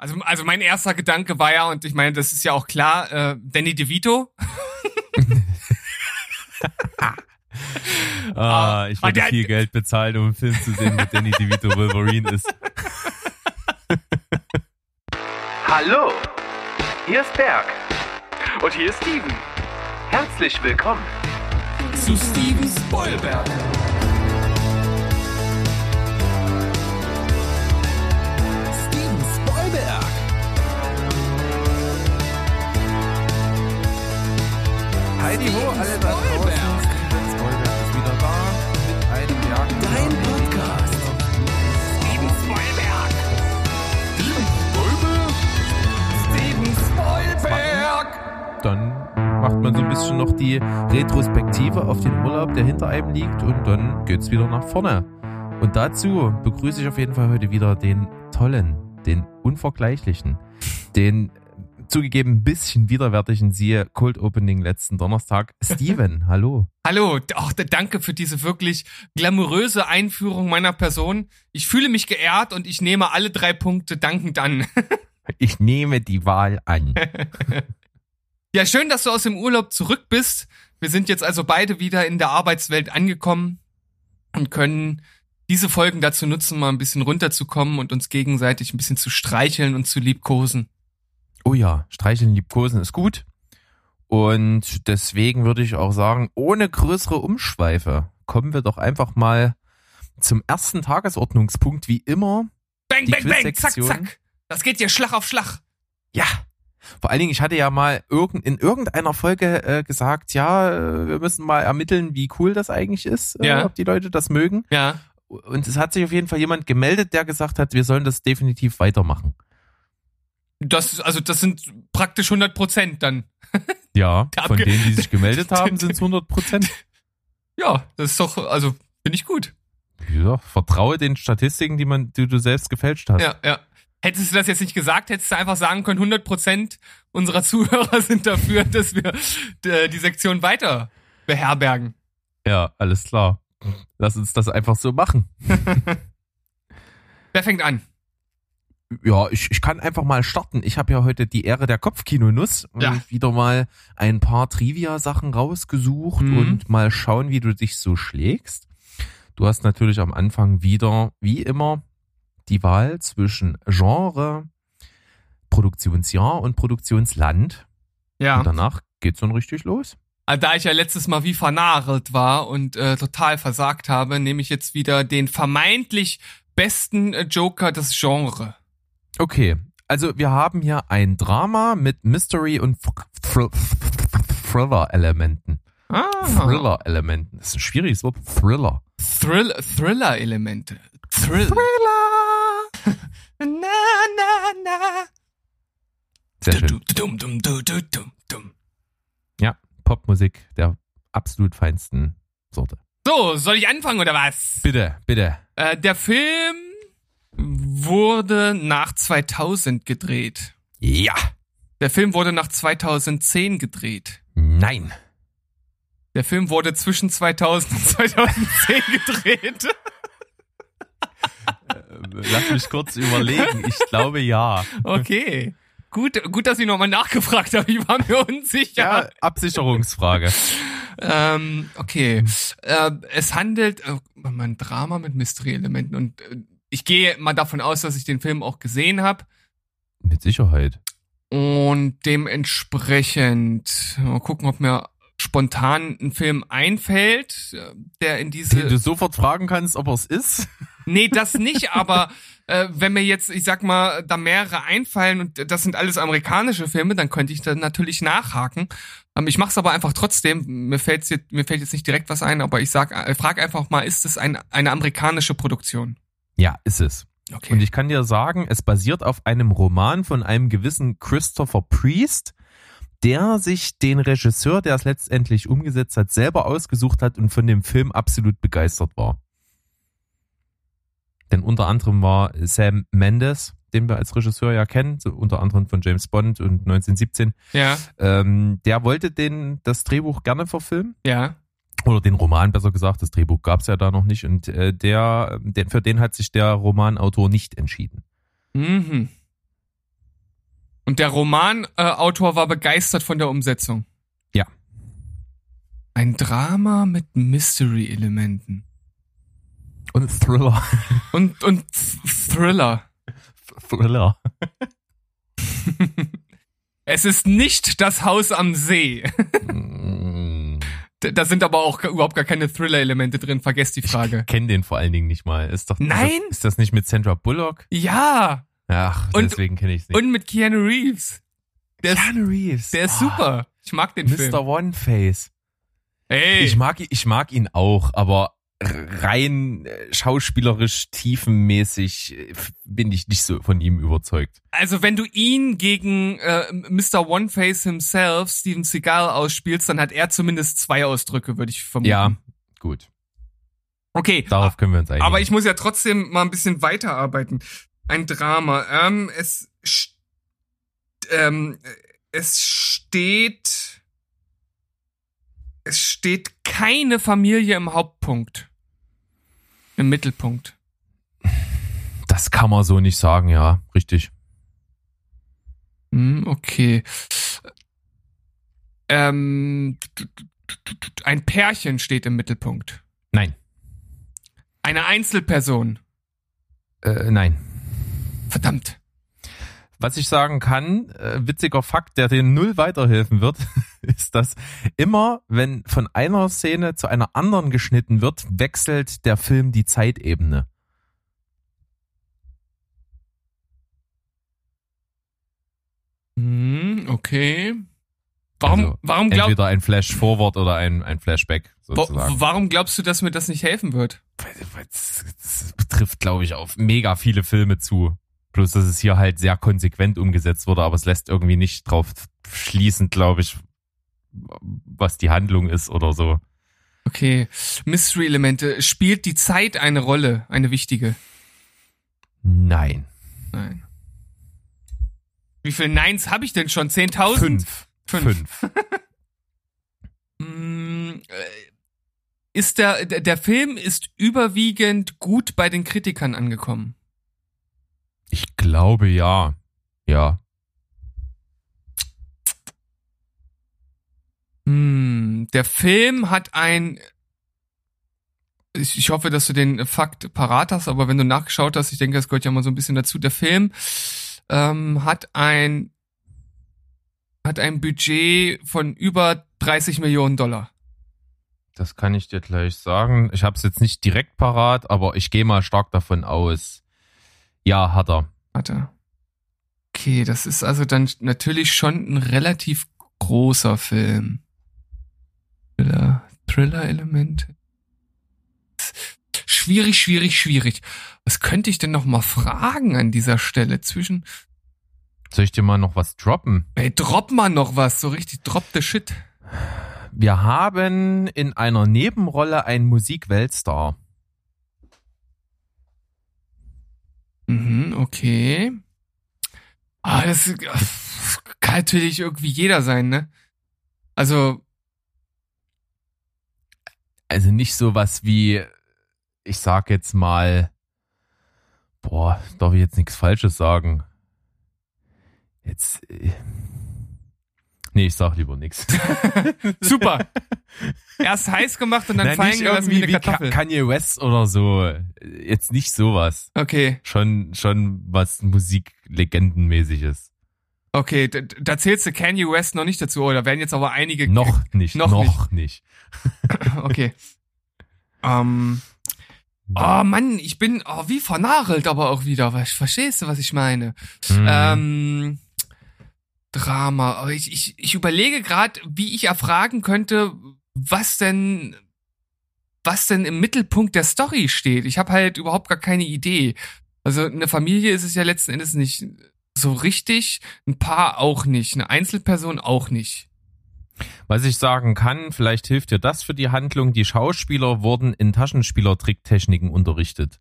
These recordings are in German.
Also, also mein erster Gedanke war ja, und ich meine, das ist ja auch klar, äh, Danny DeVito. ah, ich würde viel Geld bezahlen, um einen Film zu sehen, wo Danny DeVito Wolverine ist. Hallo, hier ist Berg. Und hier ist Steven. Herzlich willkommen zu Steven Spoilberg. Heidi ho, alle da draußen. Ist wieder mit einem. Dein Podcast. Dann macht man so ein bisschen noch die Retrospektive auf den Urlaub, der hinter einem liegt und dann geht's wieder nach vorne. Und dazu begrüße ich auf jeden Fall heute wieder den tollen, den unvergleichlichen, den zugegeben ein bisschen widerwärtigen siehe Cold Opening letzten Donnerstag. Steven, hallo. Hallo, auch danke für diese wirklich glamouröse Einführung meiner Person. Ich fühle mich geehrt und ich nehme alle drei Punkte dankend an. ich nehme die Wahl an. Ja, schön, dass du aus dem Urlaub zurück bist. Wir sind jetzt also beide wieder in der Arbeitswelt angekommen und können diese Folgen dazu nutzen, mal ein bisschen runterzukommen und uns gegenseitig ein bisschen zu streicheln und zu liebkosen. Oh ja, streicheln, liebkosen ist gut. Und deswegen würde ich auch sagen, ohne größere Umschweife kommen wir doch einfach mal zum ersten Tagesordnungspunkt, wie immer. Bang, bang, bang, zack, zack. Das geht hier Schlag auf Schlag. Ja, vor allen Dingen, ich hatte ja mal irgend, in irgendeiner Folge äh, gesagt, ja, wir müssen mal ermitteln, wie cool das eigentlich ist, äh, ja. ob die Leute das mögen. Ja. Und es hat sich auf jeden Fall jemand gemeldet, der gesagt hat, wir sollen das definitiv weitermachen. Das, also das sind praktisch 100 Prozent dann. Ja, von denen, die sich gemeldet haben, sind es 100 Prozent. Ja, das ist doch, also finde ich gut. Ja, vertraue den Statistiken, die man, die du selbst gefälscht hast. Ja, ja. Hättest du das jetzt nicht gesagt, hättest du einfach sagen können, 100 Prozent unserer Zuhörer sind dafür, dass wir äh, die Sektion weiter beherbergen. Ja, alles klar. Lass uns das einfach so machen. Wer fängt an? Ja, ich, ich kann einfach mal starten. Ich habe ja heute die Ehre der Kopfkinonuss und ja. wieder mal ein paar Trivia-Sachen rausgesucht mhm. und mal schauen, wie du dich so schlägst. Du hast natürlich am Anfang wieder, wie immer, die Wahl zwischen Genre, Produktionsjahr und Produktionsland. Ja. Und danach geht's dann richtig los. Also da ich ja letztes Mal wie vernagelt war und äh, total versagt habe, nehme ich jetzt wieder den vermeintlich besten äh, Joker des Genre. Okay, also wir haben hier ein Drama mit Mystery und Thriller-Elementen. Ah. Thriller-Elementen. Das ist ein schwieriges Wort. Thriller. Thrill Thriller-Elemente. Thrill. Thriller. na, na, na. Sehr schön. Ja, Popmusik der absolut feinsten Sorte. So, soll ich anfangen oder was? Bitte, bitte. Äh, der Film wurde nach 2000 gedreht. Ja. Der Film wurde nach 2010 gedreht. Nein. Der Film wurde zwischen 2000 und 2010 gedreht. Lass mich kurz überlegen. Ich glaube ja. Okay. Gut, gut, dass ich nochmal nachgefragt habe. Ich war mir unsicher. Ja, Absicherungsfrage. ähm, okay. Äh, es handelt äh, um ein Drama mit Mystery-Elementen und äh, ich gehe mal davon aus, dass ich den Film auch gesehen habe. Mit Sicherheit. Und dementsprechend mal gucken, ob mir spontan ein Film einfällt, äh, der in diese. Den du sofort fragen kannst, ob er es ist? Nee, das nicht, aber äh, wenn mir jetzt, ich sag mal, da mehrere einfallen und das sind alles amerikanische Filme, dann könnte ich da natürlich nachhaken. Ähm, ich mache es aber einfach trotzdem. Mir, fällt's jetzt, mir fällt jetzt nicht direkt was ein, aber ich sag, äh, frag einfach mal, ist es ein, eine amerikanische Produktion? Ja, ist es. Okay. Und ich kann dir sagen, es basiert auf einem Roman von einem gewissen Christopher Priest, der sich den Regisseur, der es letztendlich umgesetzt hat, selber ausgesucht hat und von dem Film absolut begeistert war. Denn unter anderem war Sam Mendes, den wir als Regisseur ja kennen, so unter anderem von James Bond und 1917. Ja. Ähm, der wollte den, das Drehbuch gerne verfilmen. Ja. Oder den Roman, besser gesagt. Das Drehbuch gab es ja da noch nicht. Und äh, der, der, für den hat sich der Romanautor nicht entschieden. Mhm. Und der Romanautor äh, war begeistert von der Umsetzung. Ja. Ein Drama mit Mystery-Elementen. Und Thriller. Und, und Thriller. Thriller. es ist nicht das Haus am See. Da sind aber auch überhaupt gar keine Thriller-Elemente drin. Vergesst die Frage. Ich kenne den vor allen Dingen nicht mal. Ist doch Nein? Ist das, ist das nicht mit Sandra Bullock? Ja. Ach, Und- deswegen kenne ich es nicht. Und mit Keanu Reeves. Der Keanu Reeves. der ist Ah, super. Ich mag den Film. Mr. One Face. Ey. Ich mag, ich mag ihn auch, aber rein äh, schauspielerisch tiefenmäßig äh, bin ich nicht so von ihm überzeugt. Also wenn du ihn gegen äh, Mr. One Face himself, Steven Seagal, ausspielst, dann hat er zumindest zwei Ausdrücke, würde ich vermuten. Ja, gut. Okay. Darauf können wir uns einigen. Aber ich muss ja trotzdem mal ein bisschen weiterarbeiten. Ein Drama. Ähm, es, ähm, es steht, es steht keine Familie im Hauptpunkt. Im Mittelpunkt. das kann man so nicht sagen, ja, richtig. Hm, okay. Ähm, ein Pärchen steht im Mittelpunkt. Nein, Eine Einzelperson. äh, nein. Verdammt. Was ich sagen kann, äh, witziger Fakt, der dir null weiterhelfen wird, ist, dass immer, wenn von einer Szene zu einer anderen geschnitten wird, wechselt der Film die Zeitebene. Hm, okay. Warum, Also, warum, glaub, Entweder ein Flash Forward oder ein, ein Flashback sozusagen. warum glaubst du, dass mir das nicht helfen wird? Das, das betrifft, glaube ich, auf mega viele Filme zu. Bloß, dass es hier halt sehr konsequent umgesetzt wurde, aber es lässt irgendwie nicht drauf schließen, glaube ich, was die Handlung ist oder so. Okay. Mystery-Elemente. Spielt die Zeit eine Rolle? Eine wichtige? Nein. Nein. Wie viele Neins habe ich denn schon? 10.000? Fünf. Fünf. Fünf. Mm, äh, Ist der der Film ist überwiegend gut bei den Kritikern angekommen. Ich glaube ja. Ja. Hm, der Film hat ein. Ich, ich hoffe, dass du den Fakt parat hast, aber wenn du nachgeschaut hast, ich denke, das gehört ja mal so ein bisschen dazu. Der Film ähm, hat ein hat ein Budget von über 30 Millionen Dollar. Das kann ich dir gleich sagen. Ich habe es jetzt nicht direkt parat, aber ich gehe mal stark davon aus. Ja, hat er. Warte. Okay, das ist also dann natürlich schon ein relativ großer Film. Thriller, Thriller-Elemente. Schwierig, schwierig, schwierig. Was könnte ich denn noch mal fragen an dieser Stelle zwischen? Soll ich dir mal noch was droppen? Ey, drop mal noch was, so richtig drop the shit. Wir haben in einer Nebenrolle einen Musikweltstar. Mhm, okay. Ah, das, kann natürlich irgendwie jeder sein, ne? Also, Also nicht sowas wie, ich sag jetzt mal, boah, darf ich jetzt nichts Falsches sagen? Jetzt, äh, nee, ich sag lieber nichts. super. Erst heiß gemacht und dann Nein, fallen nicht gelassen wie irgendwie eine wie Ka- Kartoffel. Kanye West oder so. Jetzt nicht sowas. Okay, Schon, schon was Musiklegendenmäßiges. okay, da, da zählst du Kanye West noch nicht dazu, oder werden jetzt aber einige. Noch nicht, noch noch, nicht. Okay. Ähm. Oh Mann, ich bin oh, wie vernagelt aber auch wieder. Was- Verstehst du, was ich meine? Hm. Ähm, Drama. Ich, ich, ich überlege gerade, wie ich erfragen könnte, was denn, was denn im Mittelpunkt der Story steht. Ich habe halt überhaupt gar keine Idee. Also eine Familie ist es ja letzten Endes nicht so richtig, ein Paar auch nicht, eine Einzelperson auch nicht. Was ich sagen kann, vielleicht hilft dir das für die Handlung. Die Schauspieler wurden in Taschenspielertricktechniken unterrichtet.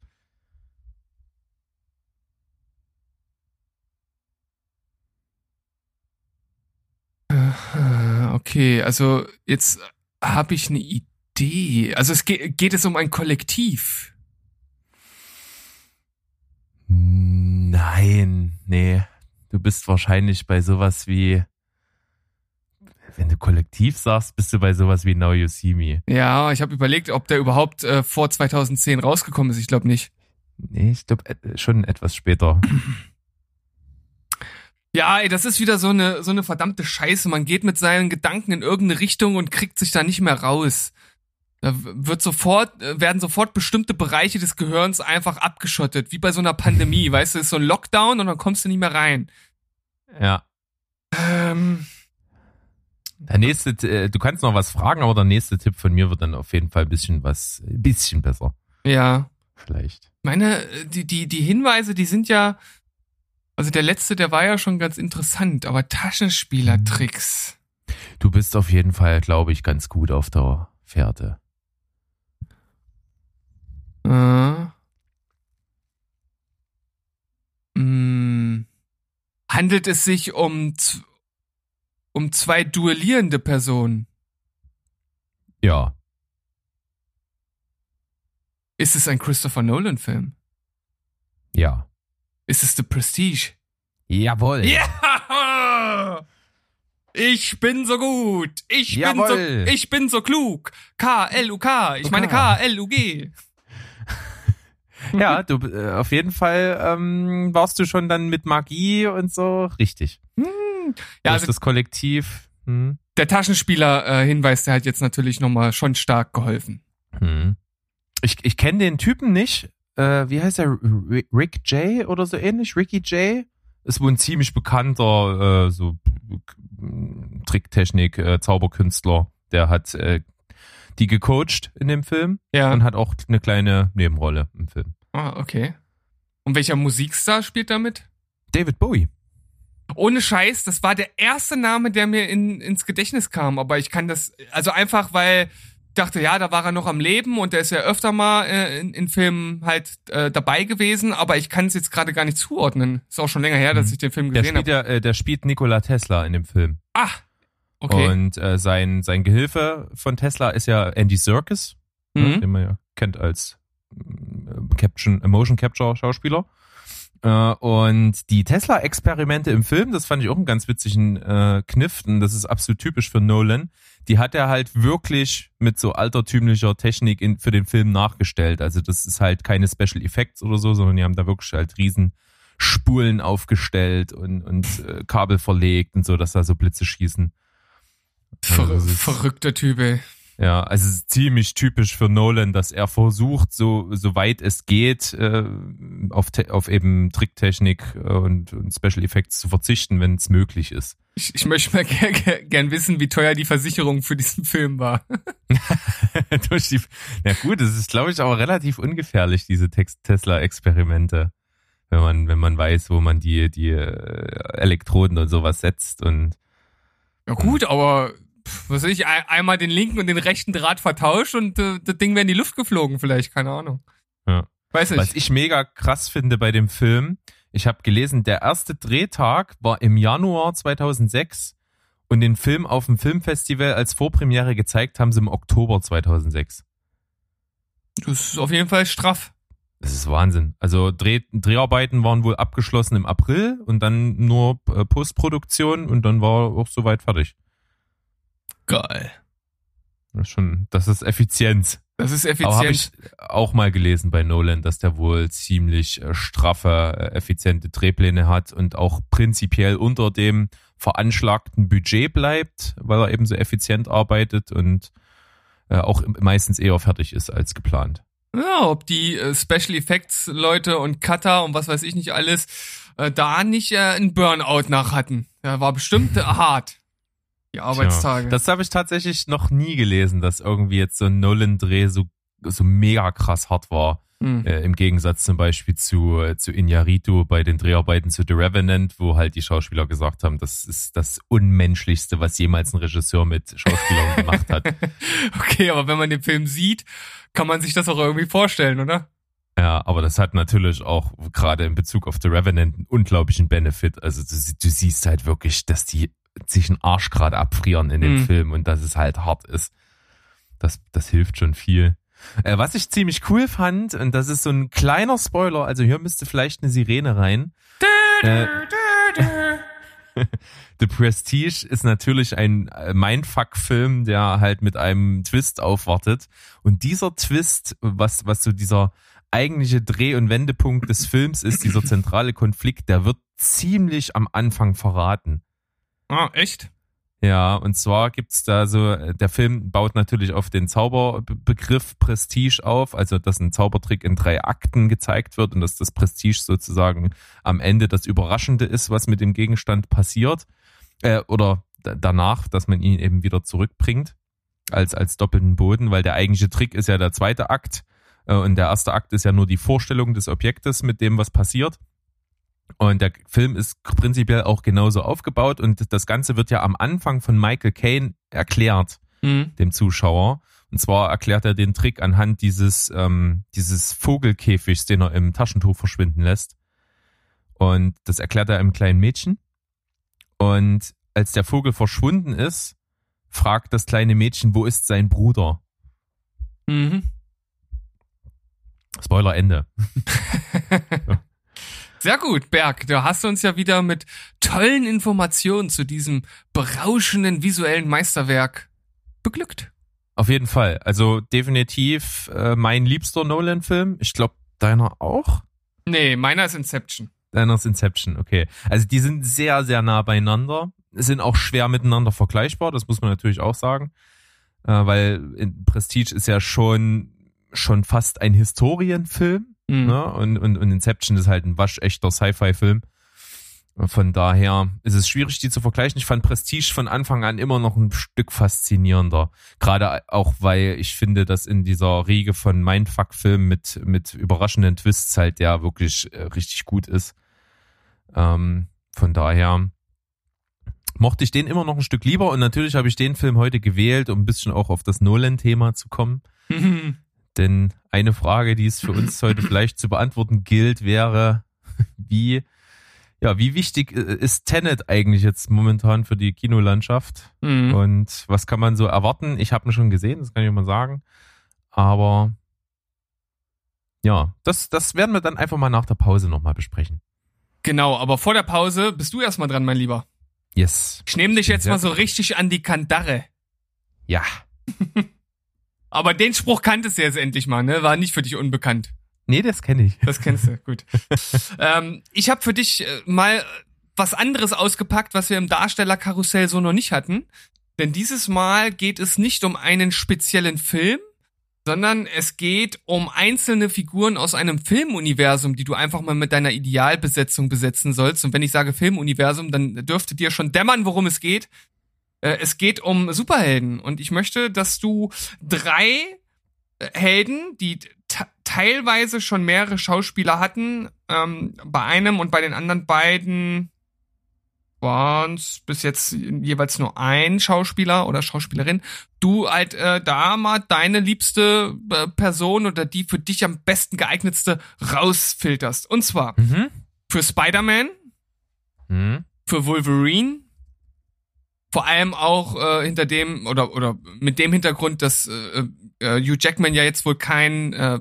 Okay, also jetzt habe ich eine Idee. Also es geht, geht es um ein Kollektiv. Nein, nee. Du bist wahrscheinlich bei sowas wie, wenn du kollektiv sagst, bist du bei sowas wie Now You See Me. Ja, ich habe überlegt, ob der überhaupt äh, vor 2010 rausgekommen ist. Ich glaube nicht. Nee, ich glaube äh, schon etwas später. Ja, ey, das ist wieder so eine, so eine verdammte Scheiße. Man geht mit seinen Gedanken in irgendeine Richtung und kriegt sich da nicht mehr raus. Da wird sofort, äh, werden sofort bestimmte Bereiche des Gehirns einfach abgeschottet, wie bei so einer Pandemie. Weißt du, ist so ein Lockdown und dann kommst du nicht mehr rein. Ja. Ähm. Der nächste, äh, du kannst noch was fragen, aber der nächste Tipp von mir wird dann auf jeden Fall ein bisschen was, ein bisschen besser. Ja. Vielleicht. Meine, die, die, die Hinweise, die sind ja, also der letzte, der war ja schon ganz interessant, aber Taschenspielertricks. Du bist auf jeden Fall, glaube ich, ganz gut auf der Fährte. Äh. Hm. Handelt es sich um, um zwei duellierende Personen? Ja. Ist es ein Christopher Nolan-Film? Ja. Ist es The Prestige? Jawohl. Ja! Ich bin so gut. Ich Jawohl. bin so, ich bin so klug. K-L-U-K. Ich meine K-L-U-G. ja, du, äh, auf jeden Fall ähm, warst du schon dann mit Magie und so richtig. Hm. Ja, also das Kollektiv. Hm. Der Taschenspieler-Hinweis, äh, der hat jetzt natürlich nochmal schon stark geholfen. Hm. Ich, ich kenne den Typen nicht, äh, wie heißt er, Rick J oder so ähnlich, Ricky J. Ist wohl ein ziemlich bekannter äh, so Tricktechnik äh, Zauberkünstler. Der hat äh, die gecoacht in dem Film ja. und hat auch eine kleine Nebenrolle im Film. Ah, okay. Und welcher Musikstar spielt damit? David Bowie. Ohne Scheiß, das war der erste Name, der mir in, ins Gedächtnis kam, aber ich kann das, also einfach, weil dachte, ja, da war er noch am Leben und der ist ja öfter mal äh, in, in Filmen halt äh, dabei gewesen, aber ich kann es jetzt gerade gar nicht zuordnen. Ist auch schon länger her, dass mhm. ich den Film gesehen habe. Ja, äh, der spielt Nikola Tesla in dem Film. Ah, okay. Und äh, sein, sein Gehilfe von Tesla ist ja Andy Serkis, ne, mhm. den man ja kennt als äh, Caption, Motion Capture Schauspieler. Äh, und die Tesla-Experimente im Film, das fand ich auch einen ganz witzigen äh, Kniff, und das ist absolut typisch für Nolan. Die hat er halt wirklich mit so altertümlicher Technik in, für den Film nachgestellt. Also das ist halt keine Special Effects oder so, sondern die haben da wirklich halt riesen Spulen aufgestellt und, und äh, Kabel verlegt und so, dass da so Blitze schießen. Ver also verrückter Typ, ey. Ja, also es ist ziemlich typisch für Nolan, dass er versucht, so, so weit es geht, äh, auf, auf eben Tricktechnik äh, und, und Special Effects zu verzichten, wenn es möglich ist. Ich, ich möchte mal gern, gern wissen, wie teuer die Versicherung für diesen Film war. Durch die, na gut, es ist, glaube ich, auch relativ ungefährlich, diese Tesla-Experimente. Wenn man, wenn man weiß, wo man die, die äh, Elektroden und sowas setzt und. Ja gut, aber was weiß ich, einmal den linken und den rechten Draht vertauscht und äh, das Ding wäre in die Luft geflogen, vielleicht, keine Ahnung. Ja. Weiß nicht. Was ich mega krass finde bei dem Film, ich habe gelesen, der erste Drehtag war im Januar 2006 und den Film auf dem Filmfestival als Vorpremiere gezeigt haben sie im Oktober 2006. Das ist auf jeden Fall straff. Das ist Wahnsinn. Also Dreh, Dreharbeiten waren wohl abgeschlossen im April und dann nur äh, Postproduktion und dann war auch soweit fertig. Geil. Das ist schon, das ist Effizienz. Das ist effizient. Aber habe ich auch mal gelesen bei Nolan, dass der wohl ziemlich äh, straffe, äh, effiziente Drehpläne hat und auch prinzipiell unter dem veranschlagten Budget bleibt, weil er eben so effizient arbeitet und äh, auch meistens eher fertig ist als geplant. Ja, ob die Special Effects Leute und Cutter und was weiß ich nicht alles da nicht einen Burnout nach hatten. Ja, war bestimmt hart die Arbeitstage. Tja, das habe ich tatsächlich noch nie gelesen, dass irgendwie jetzt so ein Nolan-Dreh so, so mega krass hart war. Mhm. Äh, Im Gegensatz zum Beispiel zu, äh, zu Inyaritu bei den Dreharbeiten zu The Revenant, wo halt die Schauspieler gesagt haben, das ist das Unmenschlichste, was jemals ein Regisseur mit Schauspielern gemacht hat. Okay, aber wenn man den Film sieht, kann man sich das auch irgendwie vorstellen, oder? Ja, aber das hat natürlich auch gerade in Bezug auf The Revenant einen unglaublichen Benefit. Also du, du siehst halt wirklich, dass die sich einen Arsch gerade abfrieren in dem mhm. Film und dass es halt hart ist. Das, das hilft schon viel. Äh, was ich ziemlich cool fand, und das ist so ein kleiner Spoiler, also hier müsste vielleicht eine Sirene rein. Äh, The Prestige ist natürlich ein äh, Mindfuck-Film, der halt mit einem Twist aufwartet. Und dieser Twist, was, was so dieser eigentliche Dreh- und Wendepunkt des Films ist, dieser zentrale Konflikt, der wird ziemlich am Anfang verraten. Ah, echt? Ja, und zwar gibt's da so, der Film baut natürlich auf den Zauberbegriff Prestige auf, also dass ein Zaubertrick in drei Akten gezeigt wird und dass das Prestige sozusagen am Ende das Überraschende ist, was mit dem Gegenstand passiert, äh, oder danach, dass man ihn eben wieder zurückbringt als, als doppelten Boden, weil der eigentliche Trick ist ja der zweite Akt äh, und der erste Akt ist ja nur die Vorstellung des Objektes mit dem, was passiert. Und der Film ist prinzipiell auch genauso aufgebaut und das Ganze wird ja am Anfang von Michael Caine erklärt, mhm. dem Zuschauer. Und zwar erklärt er den Trick anhand dieses, ähm, dieses Vogelkäfigs, den er im Taschentuch verschwinden lässt. Und das erklärt er einem kleinen Mädchen. Und als der Vogel verschwunden ist, fragt das kleine Mädchen, wo ist sein Bruder? Mhm. Spoiler Ende. Sehr gut, Berg. Da hast du uns ja wieder mit tollen Informationen zu diesem berauschenden visuellen Meisterwerk beglückt. Auf jeden Fall. Also definitiv äh, mein liebster Nolan-Film. Ich glaube, deiner auch? Nee, meiner ist Inception. Deiner ist Inception, okay. Also die sind sehr, sehr nah beieinander. Sind auch schwer miteinander vergleichbar, das muss man natürlich auch sagen. Äh, weil Prestige ist ja schon, schon fast ein Historienfilm. Mhm. Ne? Und, und, und Inception ist halt ein waschechter Sci-Fi-Film. Von daher ist es schwierig, die zu vergleichen. Ich fand Prestige von Anfang an immer noch ein Stück faszinierender. Gerade auch, weil ich finde, dass in dieser Riege von Mindfuck-Filmen mit, mit überraschenden Twists halt der wirklich äh, richtig gut ist. Ähm, von daher mochte ich den immer noch ein Stück lieber und natürlich habe ich den Film heute gewählt, um ein bisschen auch auf das Nolan-Thema zu kommen. Denn eine Frage, die es für uns heute vielleicht zu beantworten gilt, wäre, wie, ja, wie wichtig ist Tenet eigentlich jetzt momentan für die Kinolandschaft? Mhm. Und was kann man so erwarten? Ich habe ihn schon gesehen, das kann ich mal sagen. Aber ja, das, das werden wir dann einfach mal nach der Pause nochmal besprechen. Genau, aber vor der Pause bist du erstmal dran, mein Lieber. Yes. Ich nehme dich jetzt mal so richtig an die Kandare. Ja. Aber den Spruch kanntest du jetzt endlich mal, ne? War nicht für dich unbekannt. Nee, das kenne ich. Das kennst du, gut. ähm, ich habe für dich äh, mal was anderes ausgepackt, was wir im Darstellerkarussell so noch nicht hatten. Denn dieses Mal geht es nicht um einen speziellen Film, sondern es geht um einzelne Figuren aus einem Filmuniversum, die du einfach mal mit deiner Idealbesetzung besetzen sollst. Und wenn ich sage Filmuniversum, dann dürfte dir schon dämmern, worum es geht. Äh, es geht um Superhelden und ich möchte, dass du drei äh, Helden, die teilweise schon mehrere Schauspieler hatten, ähm, bei einem und bei den anderen beiden waren es bis jetzt jeweils nur ein Schauspieler oder Schauspielerin. Du halt äh, da mal deine liebste äh, Person oder die für dich am besten geeignetste rausfilterst. Und zwar mhm. für Spider-Man, mhm. für Wolverine vor allem auch äh, hinter dem oder oder mit dem Hintergrund, dass äh, äh, Hugh Jackman ja jetzt wohl kein äh,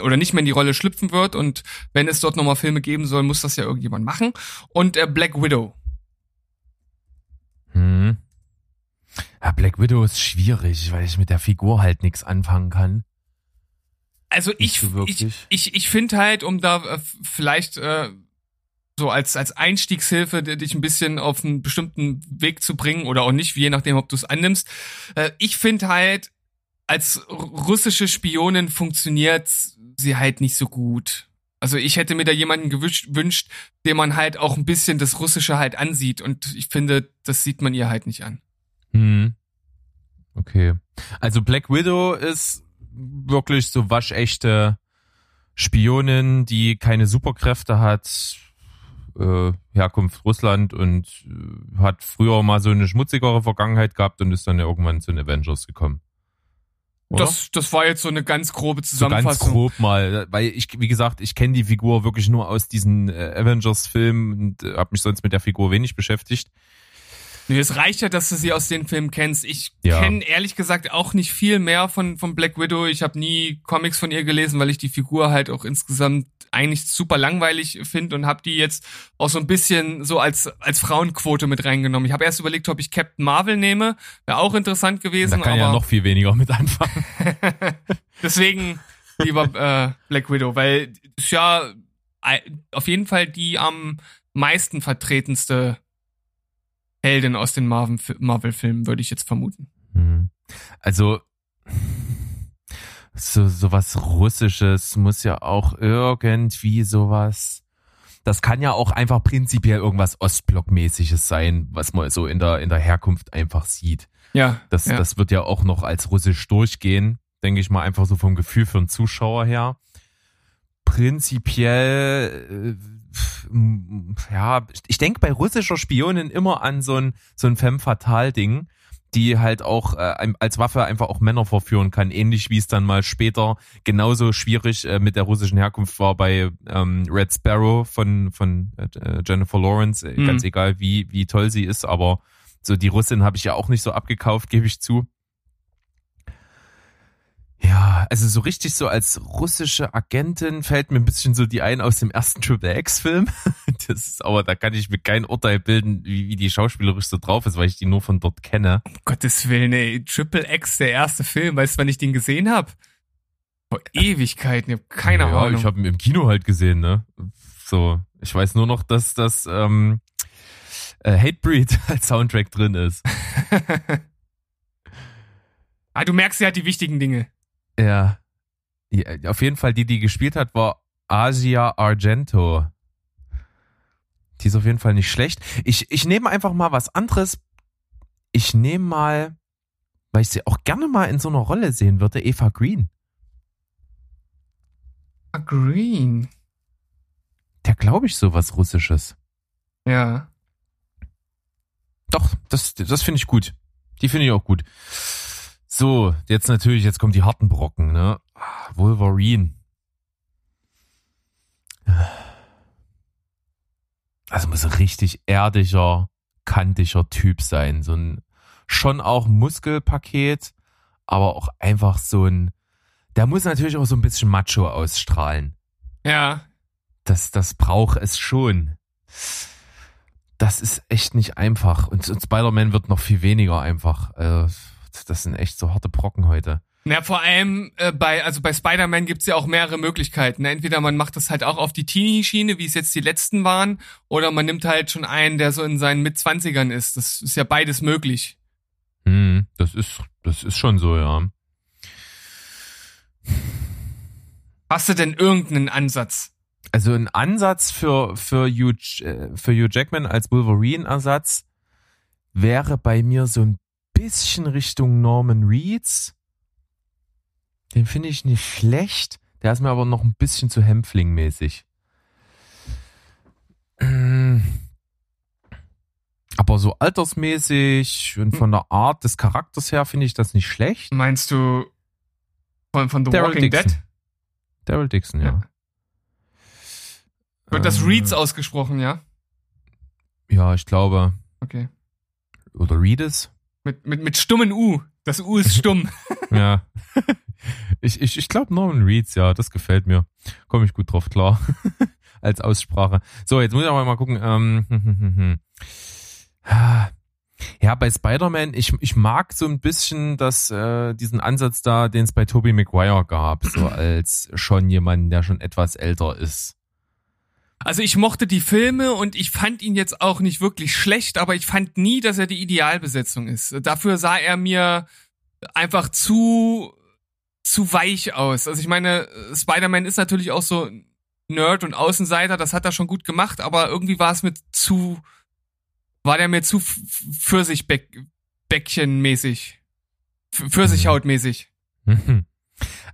oder nicht mehr in die Rolle schlüpfen wird und wenn es dort nochmal Filme geben soll, muss das ja irgendjemand machen. Und äh, Black Widow. Hm. Ja, Black Widow ist schwierig, weil ich mit der Figur halt nichts anfangen kann. Also ich, so ich, ich, ich finde halt, um da äh, vielleicht äh, so als, als Einstiegshilfe, dich ein bisschen auf einen bestimmten Weg zu bringen oder auch nicht, je nachdem, ob du es annimmst. Äh, ich finde halt, als russische Spionin funktioniert sie halt nicht so gut. Also ich hätte mir da jemanden gewünscht, dem man halt auch ein bisschen das Russische halt ansieht und ich finde, das sieht man ihr halt nicht an. Hm. Okay. Also Black Widow ist wirklich so waschechte Spionin, die keine Superkräfte hat, äh, Herkunft Russland und äh, hat früher mal so eine schmutzigere Vergangenheit gehabt und ist dann ja irgendwann zu den Avengers gekommen. Das, das war jetzt so eine ganz grobe Zusammenfassung. So ganz grob mal, weil ich, wie gesagt, ich kenne die Figur wirklich nur aus diesen äh, Avengers-Filmen und äh, habe mich sonst mit der Figur wenig beschäftigt. Nee, es reicht ja, dass du sie aus den Filmen kennst. Ich ja. kenne ehrlich gesagt auch nicht viel mehr von, von Black Widow. Ich habe nie Comics von ihr gelesen, weil ich die Figur halt auch insgesamt eigentlich super langweilig finde und habe die jetzt auch so ein bisschen so als als Frauenquote mit reingenommen. Ich habe erst überlegt, ob ich Captain Marvel nehme, wäre auch interessant gewesen. Da kann aber ja noch viel weniger mit anfangen. Deswegen lieber äh, Black Widow, weil ist ja auf jeden Fall die am meisten vertretenste Heldin aus den Marvel-Filmen, würde ich jetzt vermuten. Mhm. Also so sowas Russisches muss ja auch irgendwie sowas. Das kann ja auch einfach prinzipiell irgendwas Ostblockmäßiges sein, was man so in der in der Herkunft einfach sieht. Ja. Das ja. das wird ja auch noch als Russisch durchgehen, denke ich mal einfach so vom Gefühl für einen Zuschauer her. Prinzipiell äh, ja, ich denke bei russischer Spionin immer an so ein so ein Femme Fatale Ding die halt auch äh, als Waffe einfach auch Männer verführen kann, ähnlich wie es dann mal später genauso schwierig äh, mit der russischen Herkunft war bei ähm, Red Sparrow von von äh, Jennifer Lawrence, äh, mhm. ganz egal wie wie toll sie ist, aber so die Russin habe ich ja auch nicht so abgekauft, gebe ich zu. Ja, also so richtig so als russische Agentin fällt mir ein bisschen so die ein aus dem ersten Triple X-Film. Das ist, aber da kann ich mir kein Urteil bilden, wie, wie die schauspielerisch so drauf ist, weil ich die nur von dort kenne. Um Gottes Willen, ey, Triple X, der erste Film, weißt du, wann ich den gesehen habe? Vor Ewigkeiten, ich habe keine ja, Ahnung. ich habe ihn im Kino halt gesehen, ne? So, ich weiß nur noch, dass das ähm, äh, Hatebreed als Soundtrack drin ist. ah, du merkst ja die wichtigen Dinge. Ja. ja. Auf jeden Fall, die, die gespielt hat, war Asia Argento. Die ist auf jeden Fall nicht schlecht. Ich, ich nehme einfach mal was anderes. Ich nehme mal, weil ich sie auch gerne mal in so einer Rolle sehen würde, Eva Green. Green. Der glaube ich sowas Russisches. Ja. Doch, das, das finde ich gut. Die finde ich auch gut. So, jetzt natürlich, jetzt kommen die harten Brocken, ne? Wolverine. Also muss ein richtig erdiger, kantiger Typ sein. So ein schon auch Muskelpaket, aber auch einfach so ein. Der muss natürlich auch so ein bisschen Macho ausstrahlen. Ja. Das, das braucht es schon. Das ist echt nicht einfach. Und, und Spider-Man wird noch viel weniger einfach. Äh, das sind echt so harte Brocken heute. Ja, vor allem äh, bei, also bei Spider-Man gibt's ja auch mehrere Möglichkeiten. Entweder man macht das halt auch auf die Teenie-Schiene, wie es jetzt die letzten waren, oder man nimmt halt schon einen, der so in seinen Mitzwanzigern ist. Das ist ja beides möglich. Hm, das ist, das ist schon so, ja. Hast du denn irgendeinen Ansatz? Also ein Ansatz für, für, Hugh, äh, für Hugh Jackman als Wolverine-Ersatz wäre bei mir so ein bisschen Richtung Norman Reeds. Den finde ich nicht schlecht. Der ist mir aber noch ein bisschen zu Hämpfling-mäßig. Aber so altersmäßig und von der Art des Charakters her finde ich das nicht schlecht. Meinst du von, von The Daryl Walking Dixon. Dead? Daryl Dixon, ja. ja. Wird das Reeds äh, ausgesprochen, ja? Ja, ich glaube. Okay. Oder Reedes. Mit, mit, mit stummen U. Das U ist stumm. ja. Ich, ich, ich glaube Norman Reeds, ja, das gefällt mir. Komme ich gut drauf klar. Als Aussprache. So, jetzt muss ich aber mal gucken. Ähm, ja, bei Spider-Man, ich, ich mag so ein bisschen das, äh, diesen Ansatz da, den es bei Tobey Maguire gab, so als schon jemand, der schon etwas älter ist. Also ich mochte die Filme und ich fand ihn jetzt auch nicht wirklich schlecht, aber ich fand nie, dass er die Idealbesetzung ist. Dafür sah er mir einfach zu zu weich aus. Also ich meine, Spider-Man ist natürlich auch so Nerd und Außenseiter, das hat er schon gut gemacht, aber irgendwie war es mir zu war der mir zu Pfirsichbäckchen-mäßig. Pfirsichhaut-mäßig.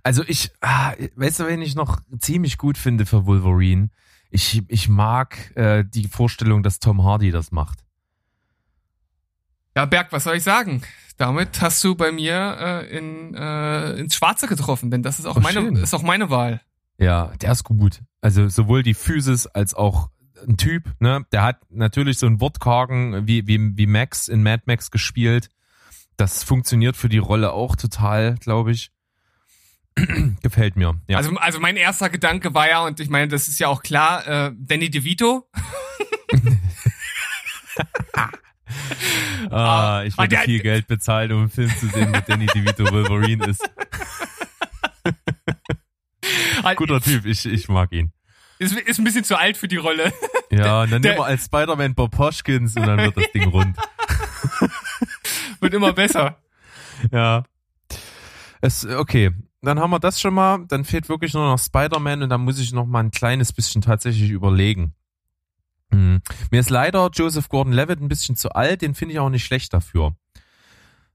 Also ich, ah, weißt du, wen ich noch ziemlich gut finde für Wolverine? Ich, ich mag äh, die Vorstellung, dass Tom Hardy das macht. Ja, Berg, was soll ich sagen? Damit hast du bei mir äh, in, äh, ins Schwarze getroffen, denn das ist auch, oh, meine, ist auch meine Wahl. Ja, der ist gut. Also sowohl die Physis als auch ein Typ, ne? Der hat natürlich so einen Wortkargen wie, wie, wie Max in Mad Max gespielt. Das funktioniert für die Rolle auch total, glaube ich. Gefällt mir. Ja. Also, also mein erster Gedanke war ja, und ich meine, das ist ja auch klar, äh, Danny DeVito. ah, ich würde viel Geld bezahlen, um einen Film zu sehen, wo Danny DeVito Wolverine ist. Guter Typ, ich, ich mag ihn. Ist, ist ein bisschen zu alt für die Rolle. Ja, dann nehmen wir als Spider-Man Bob Hoskins und dann wird das Ding rund. wird immer besser. Ja. Es, okay, dann haben wir das schon mal. Dann fehlt wirklich nur noch Spider-Man und dann muss ich noch mal ein kleines bisschen tatsächlich überlegen. Hm. Mir ist leider Joseph Gordon-Levitt ein bisschen zu alt. Den finde ich auch nicht schlecht dafür.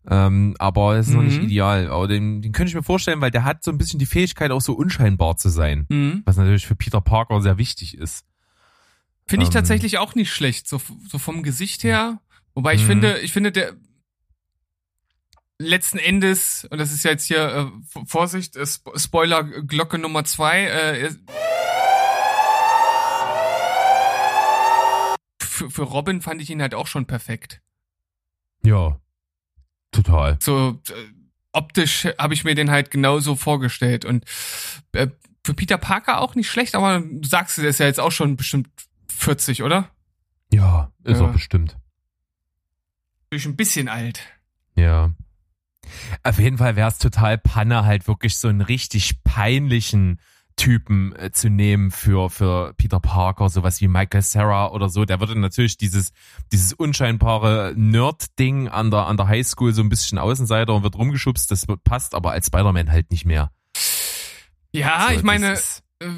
Ähm, aber es ist mhm. noch nicht mhm. ideal. Aber den, den könnte ich mir vorstellen, weil der hat so ein bisschen die Fähigkeit, auch so unscheinbar zu sein. Mhm. Was natürlich für Peter Parker sehr wichtig ist. Finde ich ähm, tatsächlich auch nicht schlecht, so, so vom Gesicht her. Wobei ich mhm. finde, ich finde, der, letzten Endes, und das ist ja jetzt hier, äh, Vorsicht, äh, Spoiler Glocke Nummer zwei, äh, für, für Robin fand ich ihn halt auch schon perfekt. Ja, total. So äh, optisch habe ich mir den halt genauso vorgestellt und äh, für Peter Parker auch nicht schlecht, aber du sagst, der ist ja jetzt auch schon bestimmt 40, oder? Ja, ist ja. auch bestimmt. Durch ein bisschen alt. Ja. Auf jeden Fall wäre es total Panne, halt wirklich so einen richtig peinlichen Typen äh, zu nehmen für, für Peter Parker, sowas wie Michael Sarah oder so. Der würde natürlich dieses, dieses unscheinbare Nerd-Ding an der, an der Highschool so ein bisschen Außenseiter und wird rumgeschubst. Das passt aber als Spider-Man halt nicht mehr. Ja, also, ich meine, äh,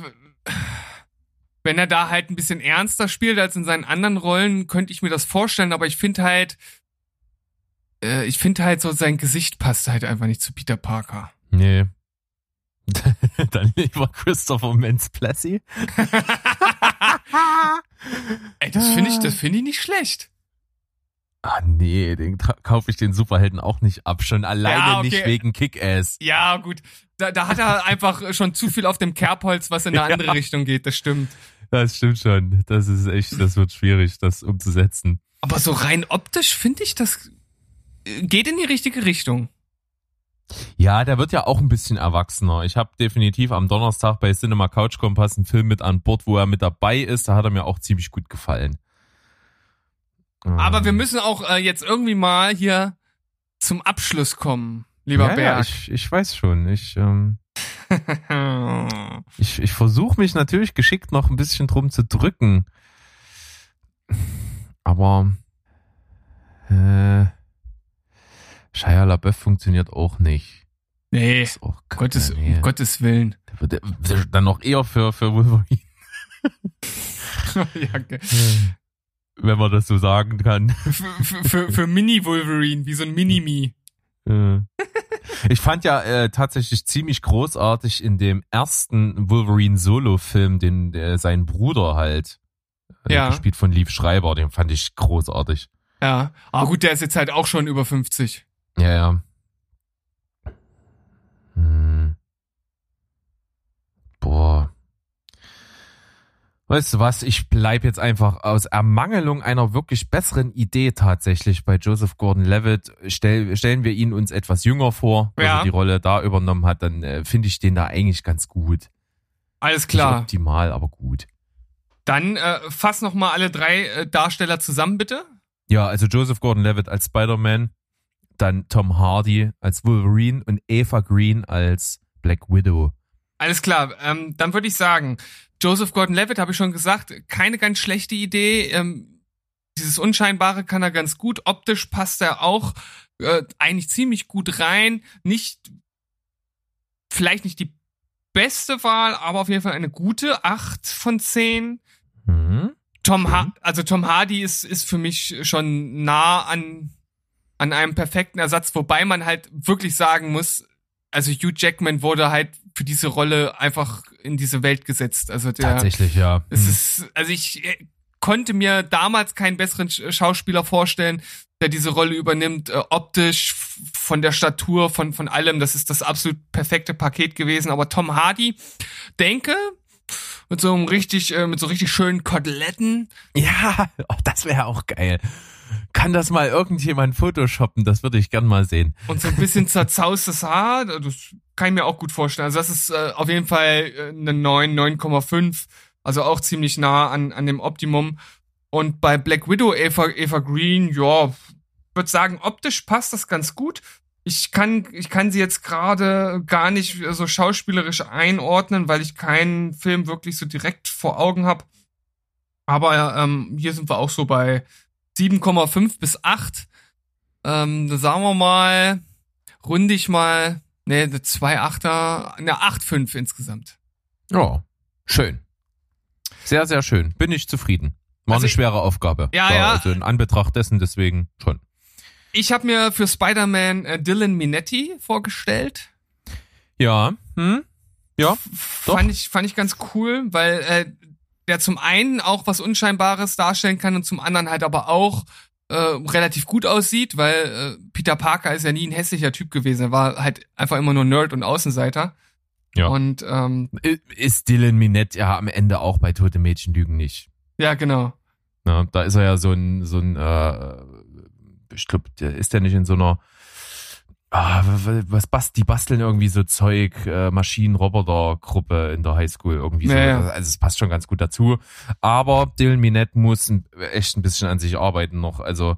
wenn er da halt ein bisschen ernster spielt als in seinen anderen Rollen, könnte ich mir das vorstellen, aber ich finde halt, äh, ich finde halt so, sein Gesicht passt halt einfach nicht zu Peter Parker. Nee. Dann lieber Christopher Mintz-Plessy. Ey, das finde ich, das finde ich nicht schlecht. Ah, nee, den kaufe ich den Superhelden auch nicht ab. Schon alleine ja, okay. nicht wegen Kick-Ass. Ja, gut. Da, da hat er einfach schon zu viel auf dem Kerbholz, was in eine andere ja. Richtung geht. Das stimmt. Das stimmt schon. Das ist echt, das wird schwierig, das umzusetzen. Aber so rein optisch finde ich das geht in die richtige Richtung. Ja, der wird ja auch ein bisschen erwachsener. Ich habe definitiv am Donnerstag bei Cinema Couch Kompass einen Film mit an Bord, wo er mit dabei ist. Da hat er mir auch ziemlich gut gefallen. Aber ähm. wir müssen auch äh, jetzt irgendwie mal hier zum Abschluss kommen, lieber ja, Berg. Ja, ich, ich weiß schon. Ich, ähm, ich, ich versuche mich natürlich geschickt noch ein bisschen drum zu drücken. Aber äh, Shia LaBeouf funktioniert auch nicht. Nee, auch Gottes, nee. um Gottes Willen. Der wird, dann noch eher für, für Wolverine. ja, okay. Wenn man das so sagen kann. Für, für, für Mini-Wolverine, wie so ein Mini-Me. Ich fand ja äh, tatsächlich ziemlich großartig in dem ersten Wolverine Solo-Film, den der, sein Bruder halt, äh, ja. gespielt von Lief Schreiber, den fand ich großartig. Ja, aber gut, der ist jetzt halt auch schon über 50. Ja, ja. Hm. Boah. Weißt du was, ich bleib jetzt einfach aus Ermangelung einer wirklich besseren Idee tatsächlich bei Joseph Gordon-Levitt. Stell, stellen wir ihn uns etwas jünger vor, ja. er die Rolle da übernommen hat, dann äh, finde ich den da eigentlich ganz gut. Alles klar. Nicht optimal, aber gut. Dann äh, fass noch mal alle drei äh, Darsteller zusammen, bitte. Ja, also Joseph Gordon-Levitt als Spider-Man, dann Tom Hardy als Wolverine und Eva Green als Black Widow. Alles klar, ähm, dann würde ich sagen, Joseph Gordon-Levitt habe ich schon gesagt, keine ganz schlechte Idee. Ähm, dieses Unscheinbare kann er ganz gut. Optisch passt er auch äh, eigentlich ziemlich gut rein. Nicht, vielleicht nicht die beste Wahl, aber auf jeden Fall eine gute. Acht von zehn. Mhm. Tom, ha also Tom Hardy ist, ist für mich schon nah an an einem perfekten Ersatz, wobei man halt wirklich sagen muss, also Hugh Jackman wurde halt für diese Rolle einfach in diese Welt gesetzt. Also der, tatsächlich ja. Es mhm. ist, also ich äh, konnte mir damals keinen besseren Schauspieler vorstellen, der diese Rolle übernimmt, äh, optisch, von der Statur, von von allem. Das ist das absolut perfekte Paket gewesen. Aber Tom Hardy, denke, mit so einem richtig, äh, mit so richtig schönen Koteletten. Ja, oh, das wäre auch geil. Kann das mal irgendjemand photoshoppen? Das würde ich gern mal sehen. Und so ein bisschen zerzaustes Haar, das kann ich mir auch gut vorstellen. Also das ist äh, auf jeden Fall äh, eine 9, 9,5, also auch ziemlich nah an, an dem Optimum. Und bei Black Widow Eva, Eva Green, ja, würde sagen, optisch passt das ganz gut. Ich kann, ich kann sie jetzt gerade gar nicht so schauspielerisch einordnen, weil ich keinen Film wirklich so direkt vor Augen habe. Aber ähm, hier sind wir auch so bei 7,5 bis 8. Ähm, sagen wir mal, runde ich mal, ne, 2,8er, eine 8,5 insgesamt. Ja, schön. Sehr, sehr schön. Bin ich zufrieden. War also eine schwere Aufgabe. Ja, War ja. Also in Anbetracht dessen deswegen schon. Ich habe mir für Spider-Man äh, Dylan Minetti vorgestellt. Ja, hm? Ja, fand ich fand ich ganz cool, weil äh, der zum einen auch was Unscheinbares darstellen kann und zum anderen halt aber auch äh, relativ gut aussieht, weil äh, Peter Parker ist ja nie ein hässlicher Typ gewesen. Er war halt einfach immer nur Nerd und Außenseiter. Ja. Und ähm, ist Dylan Minette ja am Ende auch bei Tote Mädchen lügen nicht. Ja, genau. Ja, da ist er ja so ein, so ein, äh, ich glaube, der ist ja nicht in so einer, ah, was bast, die basteln irgendwie so Zeug, äh, Maschinen, Roboter-Gruppe in der Highschool irgendwie so. Ja, Also es passt schon ganz gut dazu. Aber Dylan Minette muss echt ein bisschen an sich arbeiten noch. Also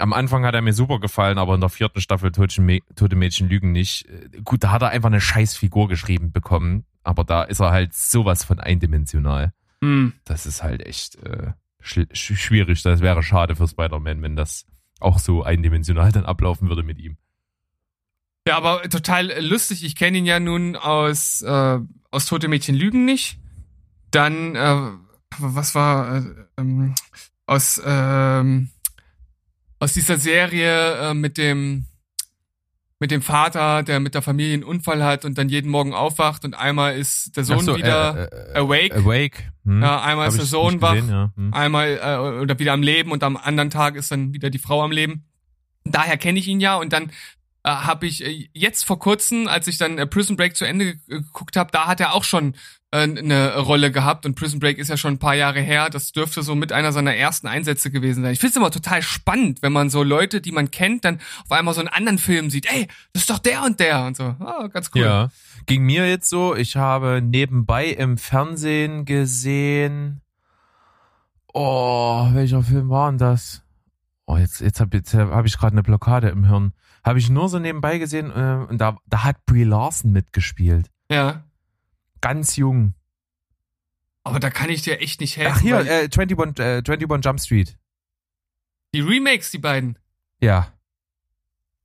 am Anfang hat er mir super gefallen, aber in der vierten Staffel Tote Mädchen lügen nicht. Äh, gut, da hat er einfach eine scheiß Figur geschrieben bekommen, aber da ist er halt sowas von eindimensional. Mhm. Das ist halt echt äh, schwierig. Das wäre schade für Spider-Man, wenn das auch so eindimensional dann ablaufen würde mit ihm. Ja, aber total lustig. Ich kenne ihn ja nun aus, äh, aus Tote Mädchen Lügen nicht. Dann, äh, was war, äh, ähm, aus, ähm, aus dieser Serie äh, mit dem, mit dem Vater, der mit der Familie einen Unfall hat und dann jeden Morgen aufwacht und einmal ist der Sohn so, wieder äh, äh, awake. Awake. Hm. Ja, einmal Hab ist der Sohn wach, ja. hm. einmal äh, oder wieder am Leben und am anderen Tag ist dann wieder die Frau am Leben. Daher kenne ich ihn ja und dann äh, habe ich äh, jetzt vor kurzem, als ich dann äh, Prison Break zu Ende geguckt habe, da hat er auch schon äh, eine Rolle gehabt und Prison Break ist ja schon ein paar Jahre her. Das dürfte so mit einer seiner ersten Einsätze gewesen sein. Ich finde es immer total spannend, wenn man so Leute, die man kennt, dann auf einmal so einen anderen Film sieht. Ey, das ist doch der und der und so. Ah, ganz cool. Ja, ging mir jetzt so. Ich habe nebenbei im Fernsehen gesehen. Oh, welcher Film war denn das? Oh, jetzt, jetzt habe jetzt hab ich gerade eine Blockade im Hirn. Habe ich nur so nebenbei gesehen äh, und da, da hat Brie Larson mitgespielt. Ja. Ganz jung. Aber da kann ich dir echt nicht helfen. Ach hier, äh, 21, äh, 21 Jump Street. Die Remakes, die beiden. Ja.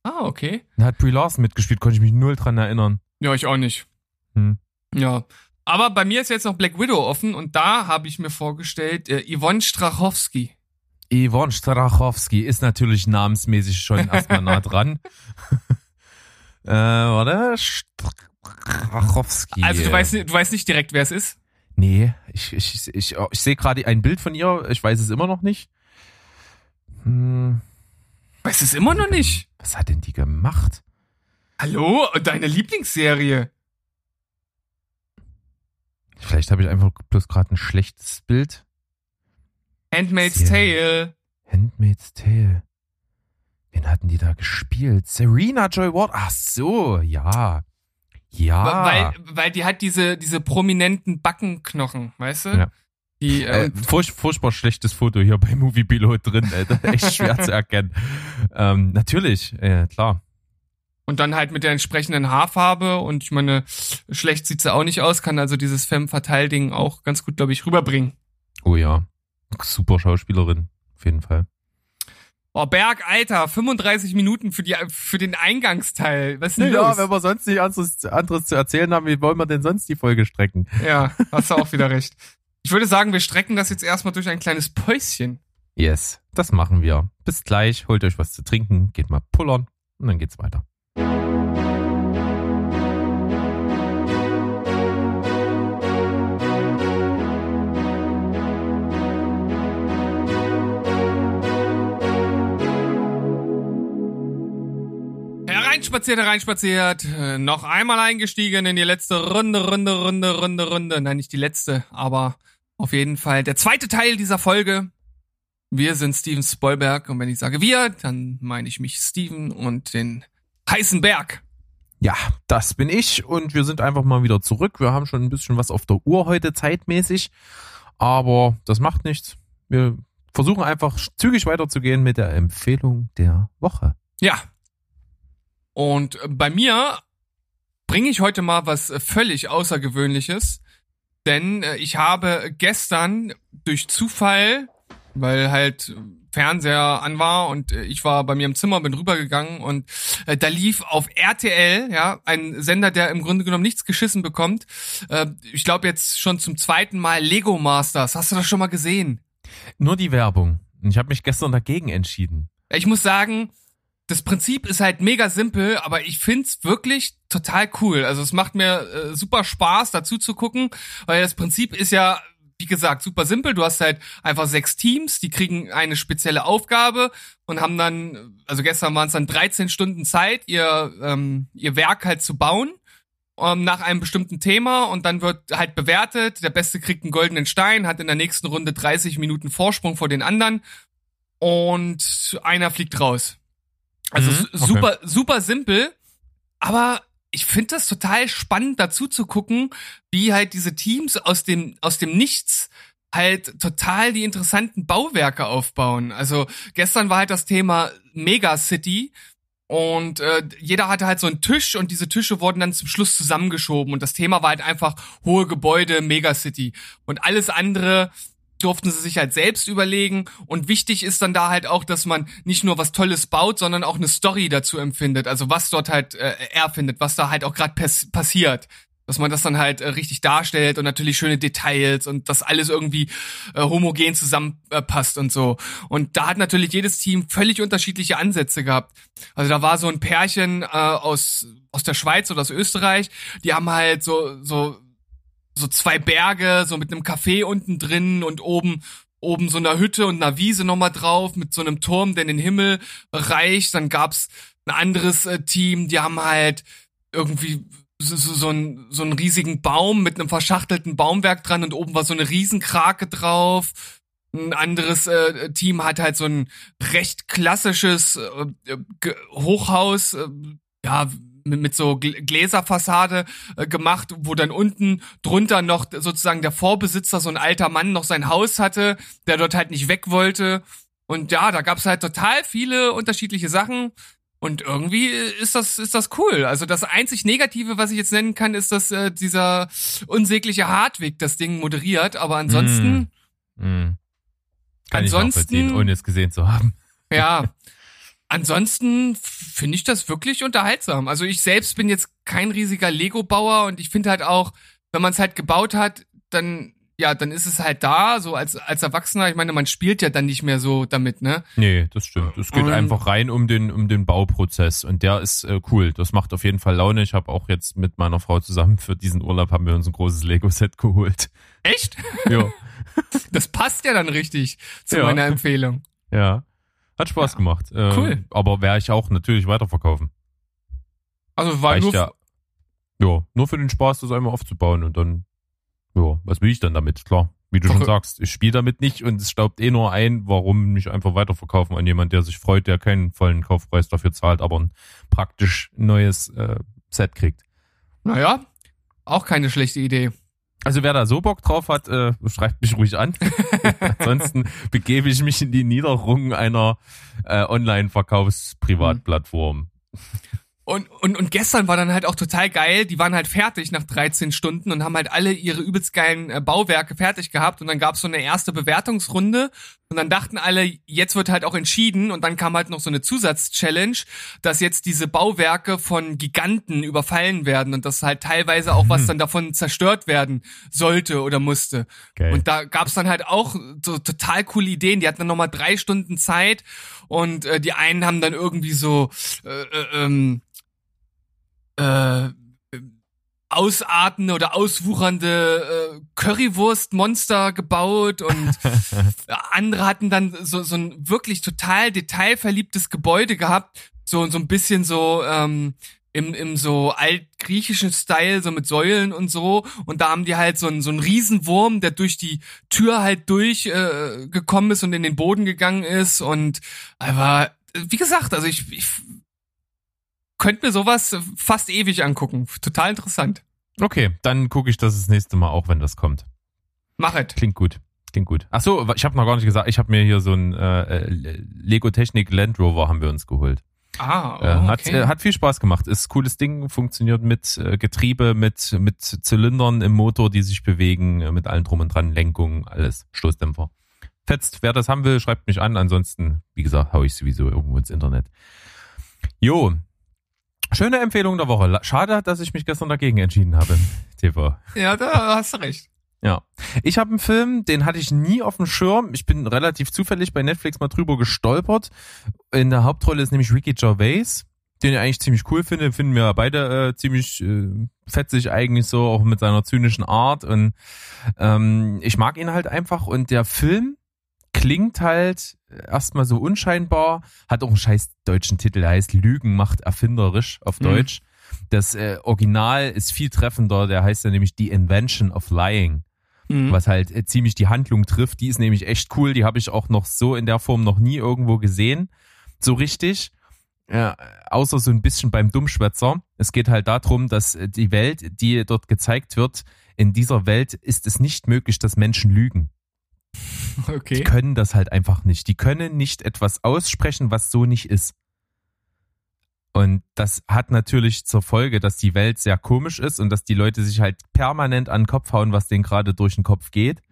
Ah, okay. Da hat Brie Larson mitgespielt, konnte ich mich null dran erinnern. Ja, ich auch nicht. Hm. Ja. Aber bei mir ist jetzt noch Black Widow offen und da habe ich mir vorgestellt, äh, Yvonne Strachowski. Yvonne Strachowski ist natürlich namensmäßig schon erstmal nah dran. äh, warte. Strachowski. Also du weißt, du weißt nicht direkt, wer es ist? Nee, ich, ich, ich, ich sehe gerade ein Bild von ihr, ich weiß es immer noch nicht. Hm. Weiß es immer noch nicht? Was hat denn die gemacht? Hallo? Deine Lieblingsserie? Vielleicht habe ich einfach bloß gerade ein schlechtes Bild. Handmaid's Tale. Handmaid's Tale. Wen hatten die da gespielt? Serena Joy Ward. Ach so, ja. Ja. Weil, weil die hat diese, diese prominenten Backenknochen, weißt du? Ja. Die, äh, furch, furchtbar schlechtes Foto hier bei Movie Pilot drin, Alter. Echt schwer zu erkennen. Ähm, natürlich, äh, klar. Und dann halt mit der entsprechenden Haarfarbe und ich meine, schlecht sieht sie auch nicht aus, kann also dieses Femme-Fatale-Ding auch ganz gut, glaube ich, rüberbringen. Oh ja. Super Schauspielerin, auf jeden Fall. Oh, Berg, Alter, 35 Minuten für, die, für den Eingangsteil. Was ist denn ja, los? wenn wir sonst nicht anderes, anderes zu erzählen haben, wie wollen wir denn sonst die Folge strecken? Ja, hast du auch wieder recht. Ich würde sagen, wir strecken das jetzt erstmal durch ein kleines Päuschen. Yes, das machen wir. Bis gleich, holt euch was zu trinken, geht mal pullern und dann geht's weiter. Hereinspaziert, hereinspaziert. Äh, noch einmal eingestiegen in die letzte Runde, Runde, Runde, Runde, Runde. Nein, nicht die letzte, aber auf jeden Fall der zweite Teil dieser Folge. Wir sind Steven Spoilberg und wenn ich sage wir, dann meine ich mich Steven und den heißen Berg. Ja, das bin ich und wir sind einfach mal wieder zurück. Wir haben schon ein bisschen was auf der Uhr heute zeitmäßig, aber das macht nichts. Wir versuchen einfach zügig weiterzugehen mit der Empfehlung der Woche. Ja. Und bei mir bringe ich heute mal was völlig Außergewöhnliches, denn äh, ich habe gestern durch Zufall, weil halt Fernseher an war und äh, ich war bei mir im Zimmer, bin rübergegangen und äh, da lief auf RTL, ja, ein Sender, der im Grunde genommen nichts geschissen bekommt. Äh, ich glaube jetzt schon zum zweiten Mal Lego Masters. Hast du das schon mal gesehen? Nur die Werbung. Ich habe mich gestern dagegen entschieden. Ich muss sagen, das Prinzip ist halt mega simpel, aber ich find's wirklich total cool. Also es macht mir äh, super Spaß, dazu zu gucken, weil das Prinzip ist ja, wie gesagt, super simpel. Du hast halt einfach sechs Teams, die kriegen eine spezielle Aufgabe und haben dann, also gestern waren es dann 13 Stunden Zeit, ihr, ähm, ihr Werk halt zu bauen ähm, nach einem bestimmten Thema und dann wird halt bewertet. Der Beste kriegt einen goldenen Stein, hat in der nächsten Runde 30 Minuten Vorsprung vor den anderen und einer fliegt raus. Also Mhm, okay. super, super simpel, aber ich finde das total spannend dazu zu gucken, wie halt diese Teams aus dem, aus dem Nichts halt total die interessanten Bauwerke aufbauen. Also gestern war halt das Thema Megacity und äh, jeder hatte halt so einen Tisch und diese Tische wurden dann zum Schluss zusammengeschoben und das Thema war halt einfach hohe Gebäude, Megacity und alles andere durften sie sich halt selbst überlegen und wichtig ist dann da halt auch, dass man nicht nur was Tolles baut, sondern auch eine Story dazu empfindet, also was dort halt äh, er findet, was da halt auch gerade pass passiert. Dass man das dann halt äh, richtig darstellt und natürlich schöne Details und das alles irgendwie äh, homogen zusammenpasst und so. Und da hat natürlich jedes Team völlig unterschiedliche Ansätze gehabt. Also da war so ein Pärchen äh, aus aus der Schweiz oder aus Österreich, die haben halt so so so zwei Berge, so mit einem Café unten drin und oben oben so einer Hütte und einer Wiese nochmal drauf mit so einem Turm, der in den Himmel reicht. Dann gab's ein anderes äh, Team, die haben halt irgendwie so, so, so, einen, so einen riesigen Baum mit einem verschachtelten Baumwerk dran und oben war so eine Riesenkrake drauf. Ein anderes äh, Team hat halt so ein recht klassisches äh, Ge- Hochhaus, äh, ja, mit, mit so Gl- Gläserfassade äh, gemacht, wo dann unten drunter noch sozusagen der Vorbesitzer, so ein alter Mann, noch sein Haus hatte, der dort halt nicht weg wollte. Und ja, da gab's halt total viele unterschiedliche Sachen. Und irgendwie ist das, ist das cool. Also das einzig Negative, was ich jetzt nennen kann, ist, dass äh, dieser unsägliche Hartwig das Ding moderiert. Aber ansonsten, Mhm. Kann Ansonsten- ich nachvollziehen, ohne es gesehen zu haben. ja, ansonsten finde ich das wirklich unterhaltsam. Also ich selbst bin jetzt kein riesiger Lego-Bauer und ich finde halt auch, wenn man es halt gebaut hat, dann ja, dann ist es halt da, so als, als Erwachsener. Ich meine, man spielt ja dann nicht mehr so damit, ne? Nee, das stimmt. Es geht Und- einfach rein um den, um den Bauprozess und der ist äh, cool. Das macht auf jeden Fall Laune. Ich habe auch jetzt mit meiner Frau zusammen für diesen Urlaub haben wir uns ein großes Lego-Set geholt. Echt? Ja, Das passt ja dann richtig zu Ja. meiner Empfehlung. ja. Hat Spaß gemacht. Äh, Cool. Aber werde ich auch natürlich weiterverkaufen. Also war Reicht nur, ja. Ja, nur für den Spaß, das einmal aufzubauen und dann, ja, was will ich dann damit? Klar, wie du schon sagst, ich spiele damit nicht und es staubt eh nur ein, warum nicht einfach weiterverkaufen an jemand, der sich freut, der keinen vollen Kaufpreis dafür zahlt, aber ein praktisch neues äh, Set kriegt. naja, auch keine schlechte Idee. Also wer da so Bock drauf hat, äh, schreibt mich ruhig an. Ansonsten begebe ich mich in die Niederung einer äh, Online-Verkaufsprivatplattform. Und, und, und gestern war dann halt auch total geil. Die waren halt fertig nach 13 Stunden und haben halt alle ihre übelst geilen äh, Bauwerke fertig gehabt. Und dann gab's so eine erste Bewertungsrunde. Und dann dachten alle, jetzt wird halt auch entschieden. Und dann kam halt noch so eine Zusatz-Challenge, dass jetzt diese Bauwerke von Giganten überfallen werden und dass halt teilweise auch was dann davon zerstört werden sollte oder musste. Geil. Und da gab's dann halt auch so total coole Ideen. Die hatten dann nochmal drei Stunden Zeit und äh, die einen haben dann irgendwie so äh, äh, ähm, äh, ausartende oder auswuchernde äh, Currywurstmonster gebaut und andere hatten dann so, so ein wirklich total detailverliebtes Gebäude gehabt, so so ein bisschen so ähm, im, im so altgriechischen Style, so mit Säulen und so. Und da haben die halt so einen, so einen Riesenwurm, der durch die Tür halt durchgekommen äh, gekommen ist und in den Boden gegangen ist. Und aber, wie gesagt, also ich, ich könnte mir sowas fast ewig angucken. Total interessant. Okay, dann gucke ich das das nächste Mal auch, wenn das kommt. Mach es. Klingt gut. Klingt gut. Ach so, ich habe noch gar nicht gesagt, ich habe mir hier so ein äh, Lego Technik Land Rover haben wir uns geholt. Ah, oh, äh, hat, okay. äh, hat viel Spaß gemacht. Ist cooles Ding, funktioniert mit äh, Getriebe, mit, mit Zylindern im Motor, die sich bewegen, äh, mit allem drum und dran, Lenkung, alles, Stoßdämpfer. Fetzt, wer das haben will, schreibt mich an. Ansonsten, wie gesagt, hau ich sowieso irgendwo ins Internet. Jo, schöne Empfehlung der Woche. Schade, dass ich mich gestern dagegen entschieden habe, TV. Ja, da hast du recht. Ja. Ich habe einen Film, den hatte ich nie auf dem Schirm. Ich bin relativ zufällig bei Netflix mal drüber gestolpert. In der Hauptrolle ist nämlich Ricky Gervais, den ich eigentlich ziemlich cool finde. Finden wir beide äh, ziemlich äh, fetzig eigentlich so, auch mit seiner zynischen Art. Und ähm, ich mag ihn halt einfach. Und der Film klingt halt erstmal so unscheinbar, hat auch einen scheiß deutschen Titel, der heißt Lügen macht erfinderisch auf mhm. Deutsch. Mhm. Das äh, Original ist viel treffender, der heißt ja nämlich The Invention of Lying mhm. was halt äh, ziemlich die Handlung trifft. Die ist nämlich echt cool. Die habe ich auch noch so in der Form noch nie irgendwo gesehen. So richtig. Ja, außer so ein bisschen beim Dummschwätzer. Es geht halt darum, dass äh, die Welt, die dort gezeigt wird, in dieser Welt ist es nicht möglich, dass Menschen lügen. Okay. Die können das halt einfach nicht. Die können nicht etwas aussprechen, was so nicht ist. Und das hat natürlich zur Folge, dass die Welt sehr komisch ist und dass die Leute sich halt permanent an den Kopf hauen, was denen gerade durch den Kopf geht.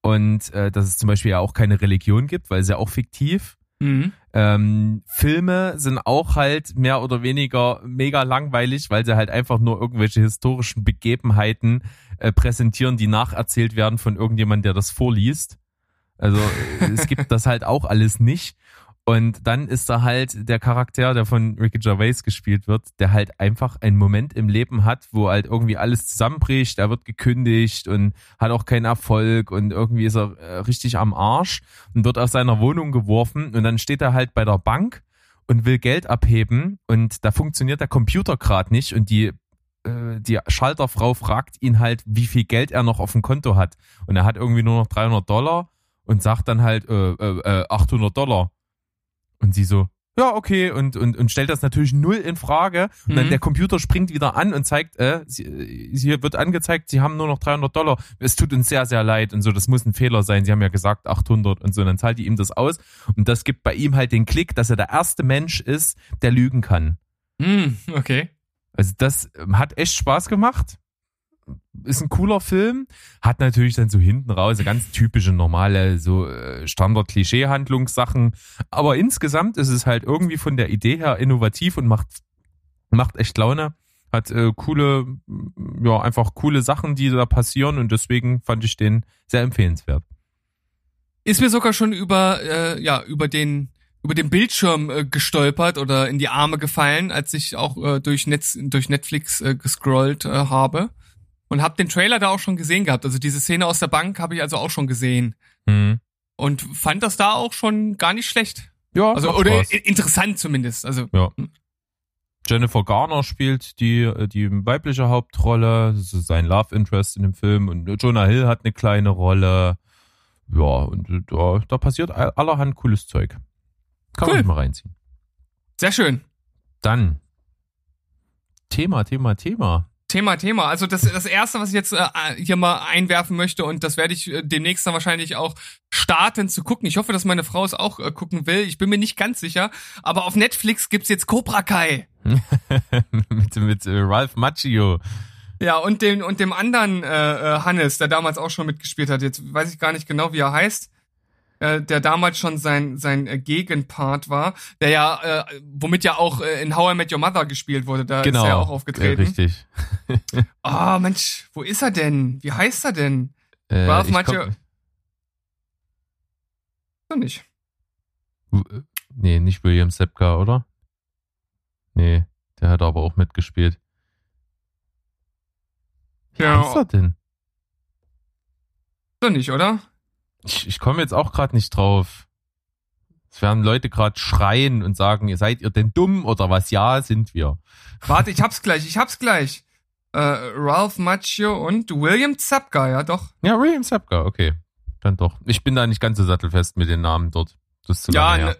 Und äh, dass es zum Beispiel ja auch keine Religion gibt, weil es ja auch fiktiv. Mhm. Ähm, Filme sind auch halt mehr oder weniger mega langweilig, weil sie halt einfach nur irgendwelche historischen Begebenheiten äh, präsentieren, die nacherzählt werden von irgendjemand, der das vorliest. Also es gibt das halt auch alles nicht. Und dann ist da halt der Charakter, der von Ricky Gervais gespielt wird, der halt einfach einen Moment im Leben hat, wo halt irgendwie alles zusammenbricht, er wird gekündigt und hat auch keinen Erfolg und irgendwie ist er äh, richtig am Arsch und wird aus seiner Wohnung geworfen. Und dann steht er halt bei der Bank und will Geld abheben und da funktioniert der Computer gerade nicht. Und die äh, die Schalterfrau fragt ihn halt, wie viel Geld er noch auf dem Konto hat. Und er hat irgendwie nur noch 300 Dollar und sagt dann halt äh, äh, 800 äh, Dollar und sie so, ja, okay, und, und, und stellt das natürlich null in Frage. Und mhm. dann der Computer springt wieder an und zeigt, äh, sie, hier wird angezeigt, sie haben nur noch 300 Dollar. Es tut uns sehr, sehr leid und so, das muss ein Fehler sein. Sie haben ja gesagt 800 und so. Und dann zahlt die ihm das aus. Und das gibt bei ihm halt den Klick, dass er der erste Mensch ist, der lügen kann. Mhm, okay. Also das hat echt Spaß gemacht ist ein cooler Film, hat natürlich dann so hinten raus ganz typische normale so äh, Standard-Klischee-Handlungssachen, aber insgesamt ist es halt irgendwie von der Idee her innovativ und macht macht echt Laune, hat äh, coole ja einfach coole Sachen, die da passieren und deswegen fand ich den sehr empfehlenswert. Ist mir sogar schon über äh, ja über den über den Bildschirm äh, gestolpert oder in die Arme gefallen, als ich auch äh, durch Netz durch Netflix äh, gescrollt äh, habe und habe den Trailer da auch schon gesehen gehabt. Also diese Szene aus der Bank habe ich also auch schon gesehen. Mhm. Und fand das da auch schon gar nicht schlecht. Ja, also oder Spaß. interessant zumindest. Also ja. Hm. Jennifer Garner spielt die die weibliche Hauptrolle, das ist sein Love Interest in dem Film und Jonah Hill hat eine kleine Rolle. Ja, und da, da passiert allerhand cooles Zeug. Kann cool. man mal reinziehen. Sehr schön. Dann Thema, Thema, Thema. Thema, Thema. Also das, das erste, was ich jetzt äh, hier mal einwerfen möchte und das werde ich äh, demnächst dann wahrscheinlich auch starten zu gucken. Ich hoffe, dass meine Frau es auch äh, gucken will. Ich bin mir nicht ganz sicher. Aber auf Netflix gibt's jetzt Cobra Kai. mit mit äh, Ralph Macchio. Ja, und dem, und dem anderen äh, äh, Hannes, der damals auch schon mitgespielt hat. Jetzt weiß ich gar nicht genau, wie er heißt äh, der damals schon sein sein äh, Gegenpart war, der ja äh, womit ja auch äh, in How I Met Your Mother gespielt wurde, da genau, ist er ja auch aufgetreten. Äh, richtig. Ah, oh, Mensch, wo ist er denn? Wie heißt er denn? Äh, Ralph Macchio. So nicht. Nee, nicht William Sepka, oder? Nee, der hat aber auch mitgespielt. Wie ja. heißt er denn? So nicht, oder? Ich, ich komme jetzt auch gerade nicht drauf. Es werden Leute gerade schreien und sagen, ihr seid ihr denn dumm oder was? Ja, sind wir. Warte, ich hab's gleich, ich hab's gleich. Äh, Ralph Macchio und William Zapka, ja doch. Ja, William Zapka, okay. Dann doch. Ich bin da nicht ganz so sattelfest mit den Namen dort. Das ist zu ja, ne,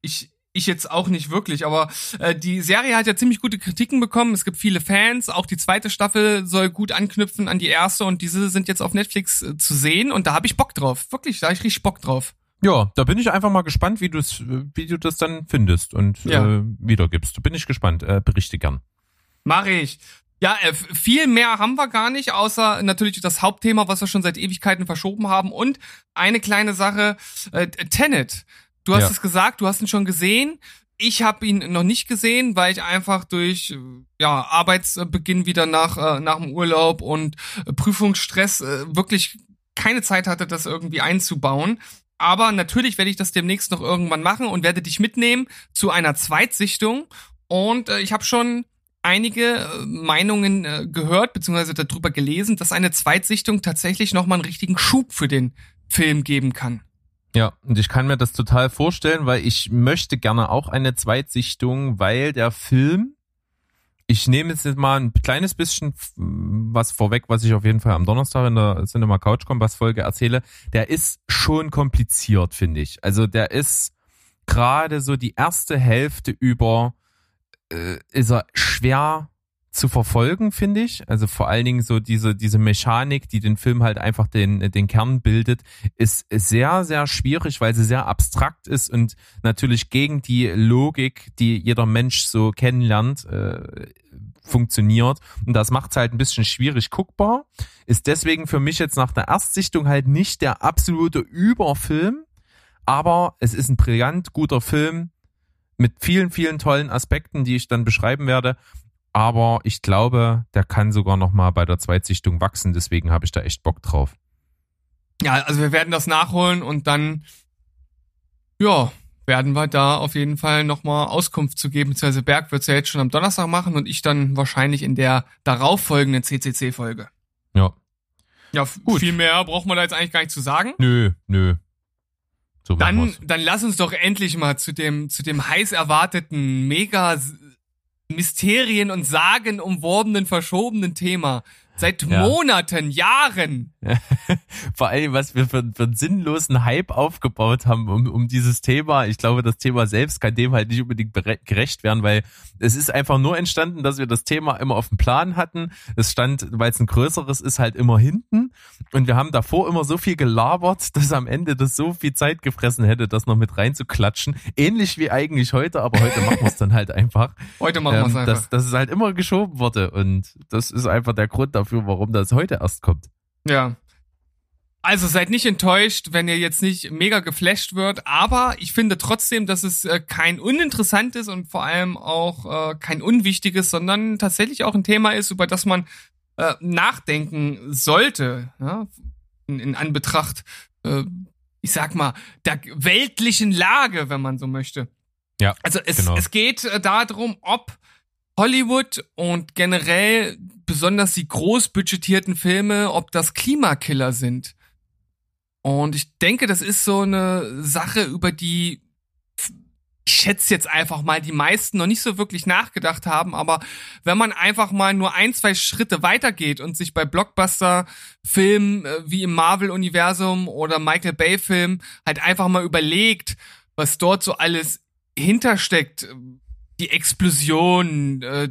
ich, ich jetzt auch nicht wirklich, aber äh, die Serie hat ja ziemlich gute Kritiken bekommen. Es gibt viele Fans. Auch die zweite Staffel soll gut anknüpfen an die erste und diese sind jetzt auf Netflix äh, zu sehen und da habe ich Bock drauf. Wirklich, da habe ich richtig Bock drauf. Ja, da bin ich einfach mal gespannt, wie, du's, wie du das dann findest und Ja. äh, wiedergibst. Bin ich gespannt. Äh, berichte gern. Mach ich. Ja, äh, viel mehr haben wir gar nicht, außer natürlich das Hauptthema, was wir schon seit Ewigkeiten verschoben haben. Und eine kleine Sache, äh, Tenet. Du hast Ja. es gesagt, du hast ihn schon gesehen. Ich habe ihn noch nicht gesehen, weil ich einfach durch ja, Arbeitsbeginn wieder nach, äh, nach dem Urlaub und äh, Prüfungsstress äh, wirklich keine Zeit hatte, das irgendwie einzubauen. Aber natürlich werde ich das demnächst noch irgendwann machen und werde dich mitnehmen zu einer Zweitsichtung. Und äh, ich habe schon einige Meinungen äh, gehört, beziehungsweise darüber gelesen, dass eine Zweitsichtung tatsächlich nochmal einen richtigen Schub für den Film geben kann. Ja, und ich kann mir das total vorstellen, weil ich möchte gerne auch eine Zweitsichtung, weil der Film, ich nehme jetzt mal ein kleines bisschen was vorweg, was ich auf jeden Fall am Donnerstag in der Cinema Couch Kompass Folge erzähle, der ist schon kompliziert, finde ich. Also der ist gerade so die erste Hälfte über, äh, ist er schwer zu verfolgen, finde ich. Also vor allen Dingen so diese, diese Mechanik, die den Film halt einfach den, den Kern bildet, ist sehr, sehr schwierig, weil sie sehr abstrakt ist und natürlich gegen die Logik, die jeder Mensch so kennenlernt, äh, funktioniert. Und das macht es halt ein bisschen schwierig guckbar. Ist deswegen für mich jetzt nach der Erstsichtung halt nicht der absolute Überfilm, aber es ist ein brillant guter Film mit vielen, vielen tollen Aspekten, die ich dann beschreiben werde. Aber ich glaube, der kann sogar noch mal bei der Zweitsichtung wachsen. Deswegen habe ich da echt Bock drauf. Ja, also wir werden das nachholen und dann, ja, werden wir da auf jeden Fall nochmal Auskunft zu geben, beziehungsweise Berg wird's ja jetzt schon am Donnerstag machen und ich dann wahrscheinlich in der darauffolgenden CCC-Folge. Ja. Ja, Gut. viel mehr braucht man da jetzt eigentlich gar nicht zu sagen. Nö, nö. So Dann, dann lass uns doch endlich mal zu dem, zu dem heiß erwarteten, mega Mysterien und Sagen umworbenen, verschobenen Thema. Seit Ja. Monaten, Jahren. Vor allem, was wir für, für einen sinnlosen Hype aufgebaut haben um, um dieses Thema. Ich glaube, das Thema selbst kann dem halt nicht unbedingt gerecht werden, weil es ist einfach nur entstanden, dass wir das Thema immer auf dem Plan hatten. Es stand, weil es ein größeres ist, halt immer hinten. Und wir haben davor immer so viel gelabert, dass am Ende das so viel Zeit gefressen hätte, das noch mit reinzuklatschen. Ähnlich wie eigentlich heute, aber heute machen wir es dann halt einfach. Heute machen wir's Ähm, einfach. dass, dass es halt immer geschoben wurde. Und das ist einfach der Grund dafür, warum das heute erst kommt. Ja. Also seid nicht enttäuscht, wenn ihr jetzt nicht mega geflasht wird, aber ich finde trotzdem, dass es äh, kein uninteressantes und vor allem auch äh, kein unwichtiges, sondern tatsächlich auch ein Thema ist, über das man äh, nachdenken sollte, ja? in, in Anbetracht, ich sag mal, der weltlichen Lage, wenn man so möchte. Ja, Also es, genau. es geht darum, ob Hollywood und generell besonders die großbudgetierten Filme, ob das Klimakiller sind. Und ich denke, das ist so eine Sache, über die ich schätze jetzt einfach mal, die meisten noch nicht so wirklich nachgedacht haben, aber wenn man einfach mal nur ein, zwei Schritte weitergeht und sich bei Blockbuster-Filmen äh, wie im Marvel-Universum oder Michael Bay-Filmen halt einfach mal überlegt, was dort so alles hintersteckt, die Explosion, äh,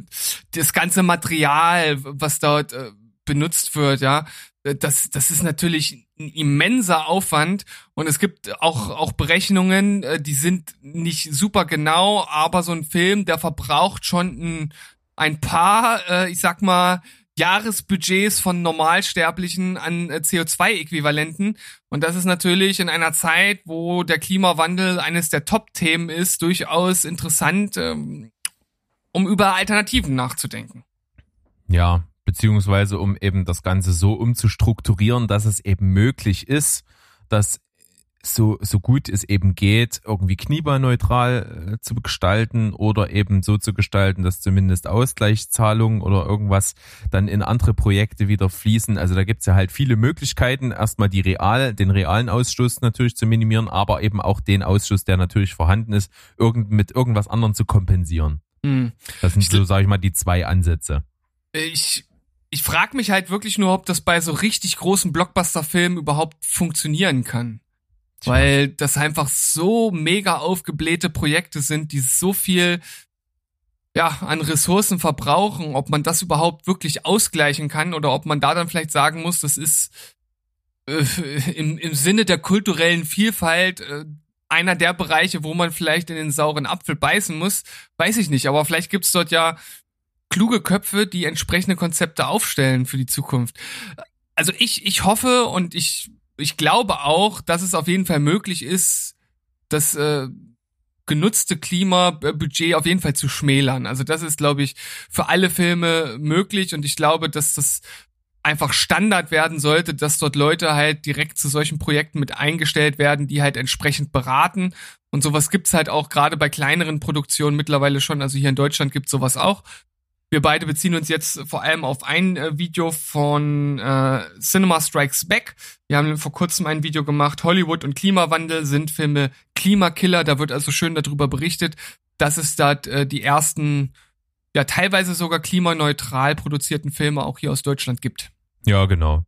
das ganze Material, was dort äh, benutzt wird, ja, äh, das, das ist natürlich ein immenser Aufwand und es gibt auch, auch Berechnungen, äh, die sind nicht super genau, aber so ein Film, der verbraucht schon ein, ein paar, äh, ich sag mal, Jahresbudgets von Normalsterblichen an äh, CO2-Äquivalenten. Und das ist natürlich in einer Zeit, wo der Klimawandel eines der Top-Themen ist, durchaus interessant, ähm, um über Alternativen nachzudenken. Ja, beziehungsweise um eben das Ganze so umzustrukturieren, dass es eben möglich ist, dass so, so gut es eben geht, irgendwie kniebalneutral äh, zu gestalten oder eben so zu gestalten, dass zumindest Ausgleichszahlungen oder irgendwas dann in andere Projekte wieder fließen. Also da gibt's ja halt viele Möglichkeiten, erstmal die real, den realen Ausstoß natürlich zu minimieren, aber eben auch den Ausschuss, der natürlich vorhanden ist, irgend, mit irgendwas anderem zu kompensieren. Mhm. Das sind so, sage ich mal, die zwei Ansätze. Ich ich frage mich halt wirklich nur, ob das bei so richtig großen Blockbuster-Filmen überhaupt funktionieren kann. Weil das einfach so mega aufgeblähte Projekte sind, die so viel ja, an Ressourcen verbrauchen, ob man das überhaupt wirklich ausgleichen kann oder ob man da dann vielleicht sagen muss, das ist äh, im, im Sinne der kulturellen Vielfalt äh, einer der Bereiche, wo man vielleicht in den sauren Apfel beißen muss, weiß ich nicht. Aber vielleicht gibt's dort ja kluge Köpfe, die entsprechende Konzepte aufstellen für die Zukunft. Also ich, ich hoffe und ich ich glaube auch, dass es auf jeden Fall möglich ist, das äh, genutzte Klimabudget auf jeden Fall zu schmälern. Also das ist, glaube ich, für alle Filme möglich und ich glaube, dass das einfach Standard werden sollte, dass dort Leute halt direkt zu solchen Projekten mit eingestellt werden, die halt entsprechend beraten. Und sowas gibt's halt auch gerade bei kleineren Produktionen mittlerweile schon. Also hier in Deutschland gibt's sowas auch. Wir beide beziehen uns jetzt vor allem auf ein äh, Video von äh, Cinema Strikes Back. Wir haben vor kurzem ein Video gemacht. Hollywood und Klimawandel sind Filme Klimakiller. Da wird also schön darüber berichtet, dass es da äh, die ersten, ja teilweise sogar klimaneutral produzierten Filme auch hier aus Deutschland gibt. Ja, genau.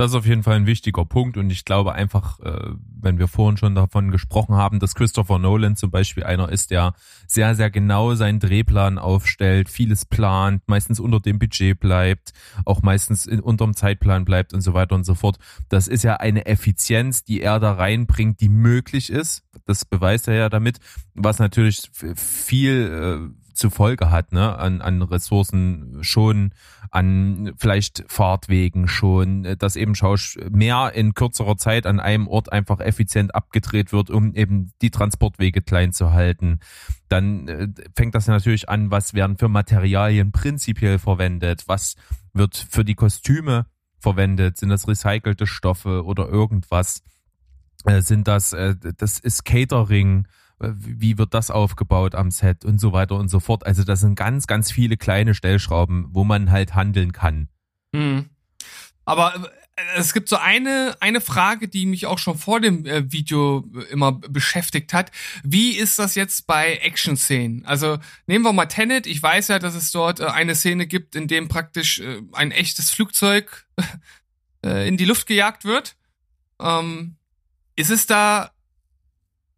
Das ist auf jeden Fall ein wichtiger Punkt und ich glaube einfach, äh, wenn wir vorhin schon davon gesprochen haben, dass Christopher Nolan zum Beispiel einer ist, der sehr, sehr genau seinen Drehplan aufstellt, vieles plant, meistens unter dem Budget bleibt, auch meistens in, unterm Zeitplan bleibt und so weiter und so fort. Das ist ja eine Effizienz, die er da reinbringt, die möglich ist. Das beweist er ja damit, was natürlich viel äh, zur Folge hat, ne, an, an Ressourcen schon, an vielleicht Fahrtwegen schon, äh, dass eben Schausch mehr in kürzerer Zeit an einem Ort einfach effizient abgedreht wird, um eben die Transportwege klein zu halten. Dann äh, fängt das natürlich an, was werden für Materialien prinzipiell verwendet, was wird für die Kostüme verwendet, sind das recycelte Stoffe oder irgendwas, äh, sind das, äh, das ist Catering, wie wird das aufgebaut am Set und so weiter und so fort. Also das sind ganz, ganz viele kleine Stellschrauben, wo man halt handeln kann. Mhm. Aber äh, es gibt so eine, eine Frage, die mich auch schon vor dem äh, Video immer beschäftigt hat. Wie ist das jetzt bei Action-Szenen? Also nehmen wir mal Tenet. Ich weiß ja, dass es dort äh, eine Szene gibt, in dem praktisch ein echtes Flugzeug in die Luft gejagt wird. Ähm, ist es da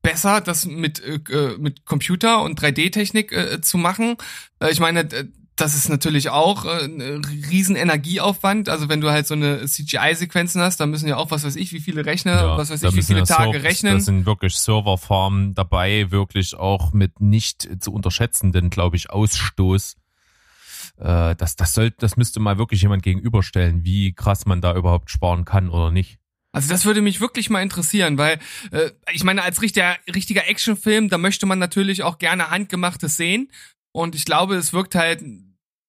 besser, das mit, äh, äh mit Computer und 3D-Technik äh, zu machen. Äh, ich meine, das ist natürlich auch äh, ein riesen Energieaufwand. Also wenn du halt so eine CGI-Sequenzen hast, da müssen ja auch, was weiß ich, wie viele Rechner, ja, was weiß ich, wie viele Tage Server, rechnen. Da sind wirklich Serverfarmen dabei, wirklich auch mit nicht zu unterschätzenden, glaube ich, Ausstoß. Äh, das, das, soll, das müsste mal wirklich jemand gegenüberstellen, wie krass man da überhaupt sparen kann oder nicht. Also das würde mich wirklich mal interessieren, weil äh, ich meine, als richtiger, richtiger Actionfilm, da möchte man natürlich auch gerne handgemachtes sehen. Und ich glaube, es wirkt halt,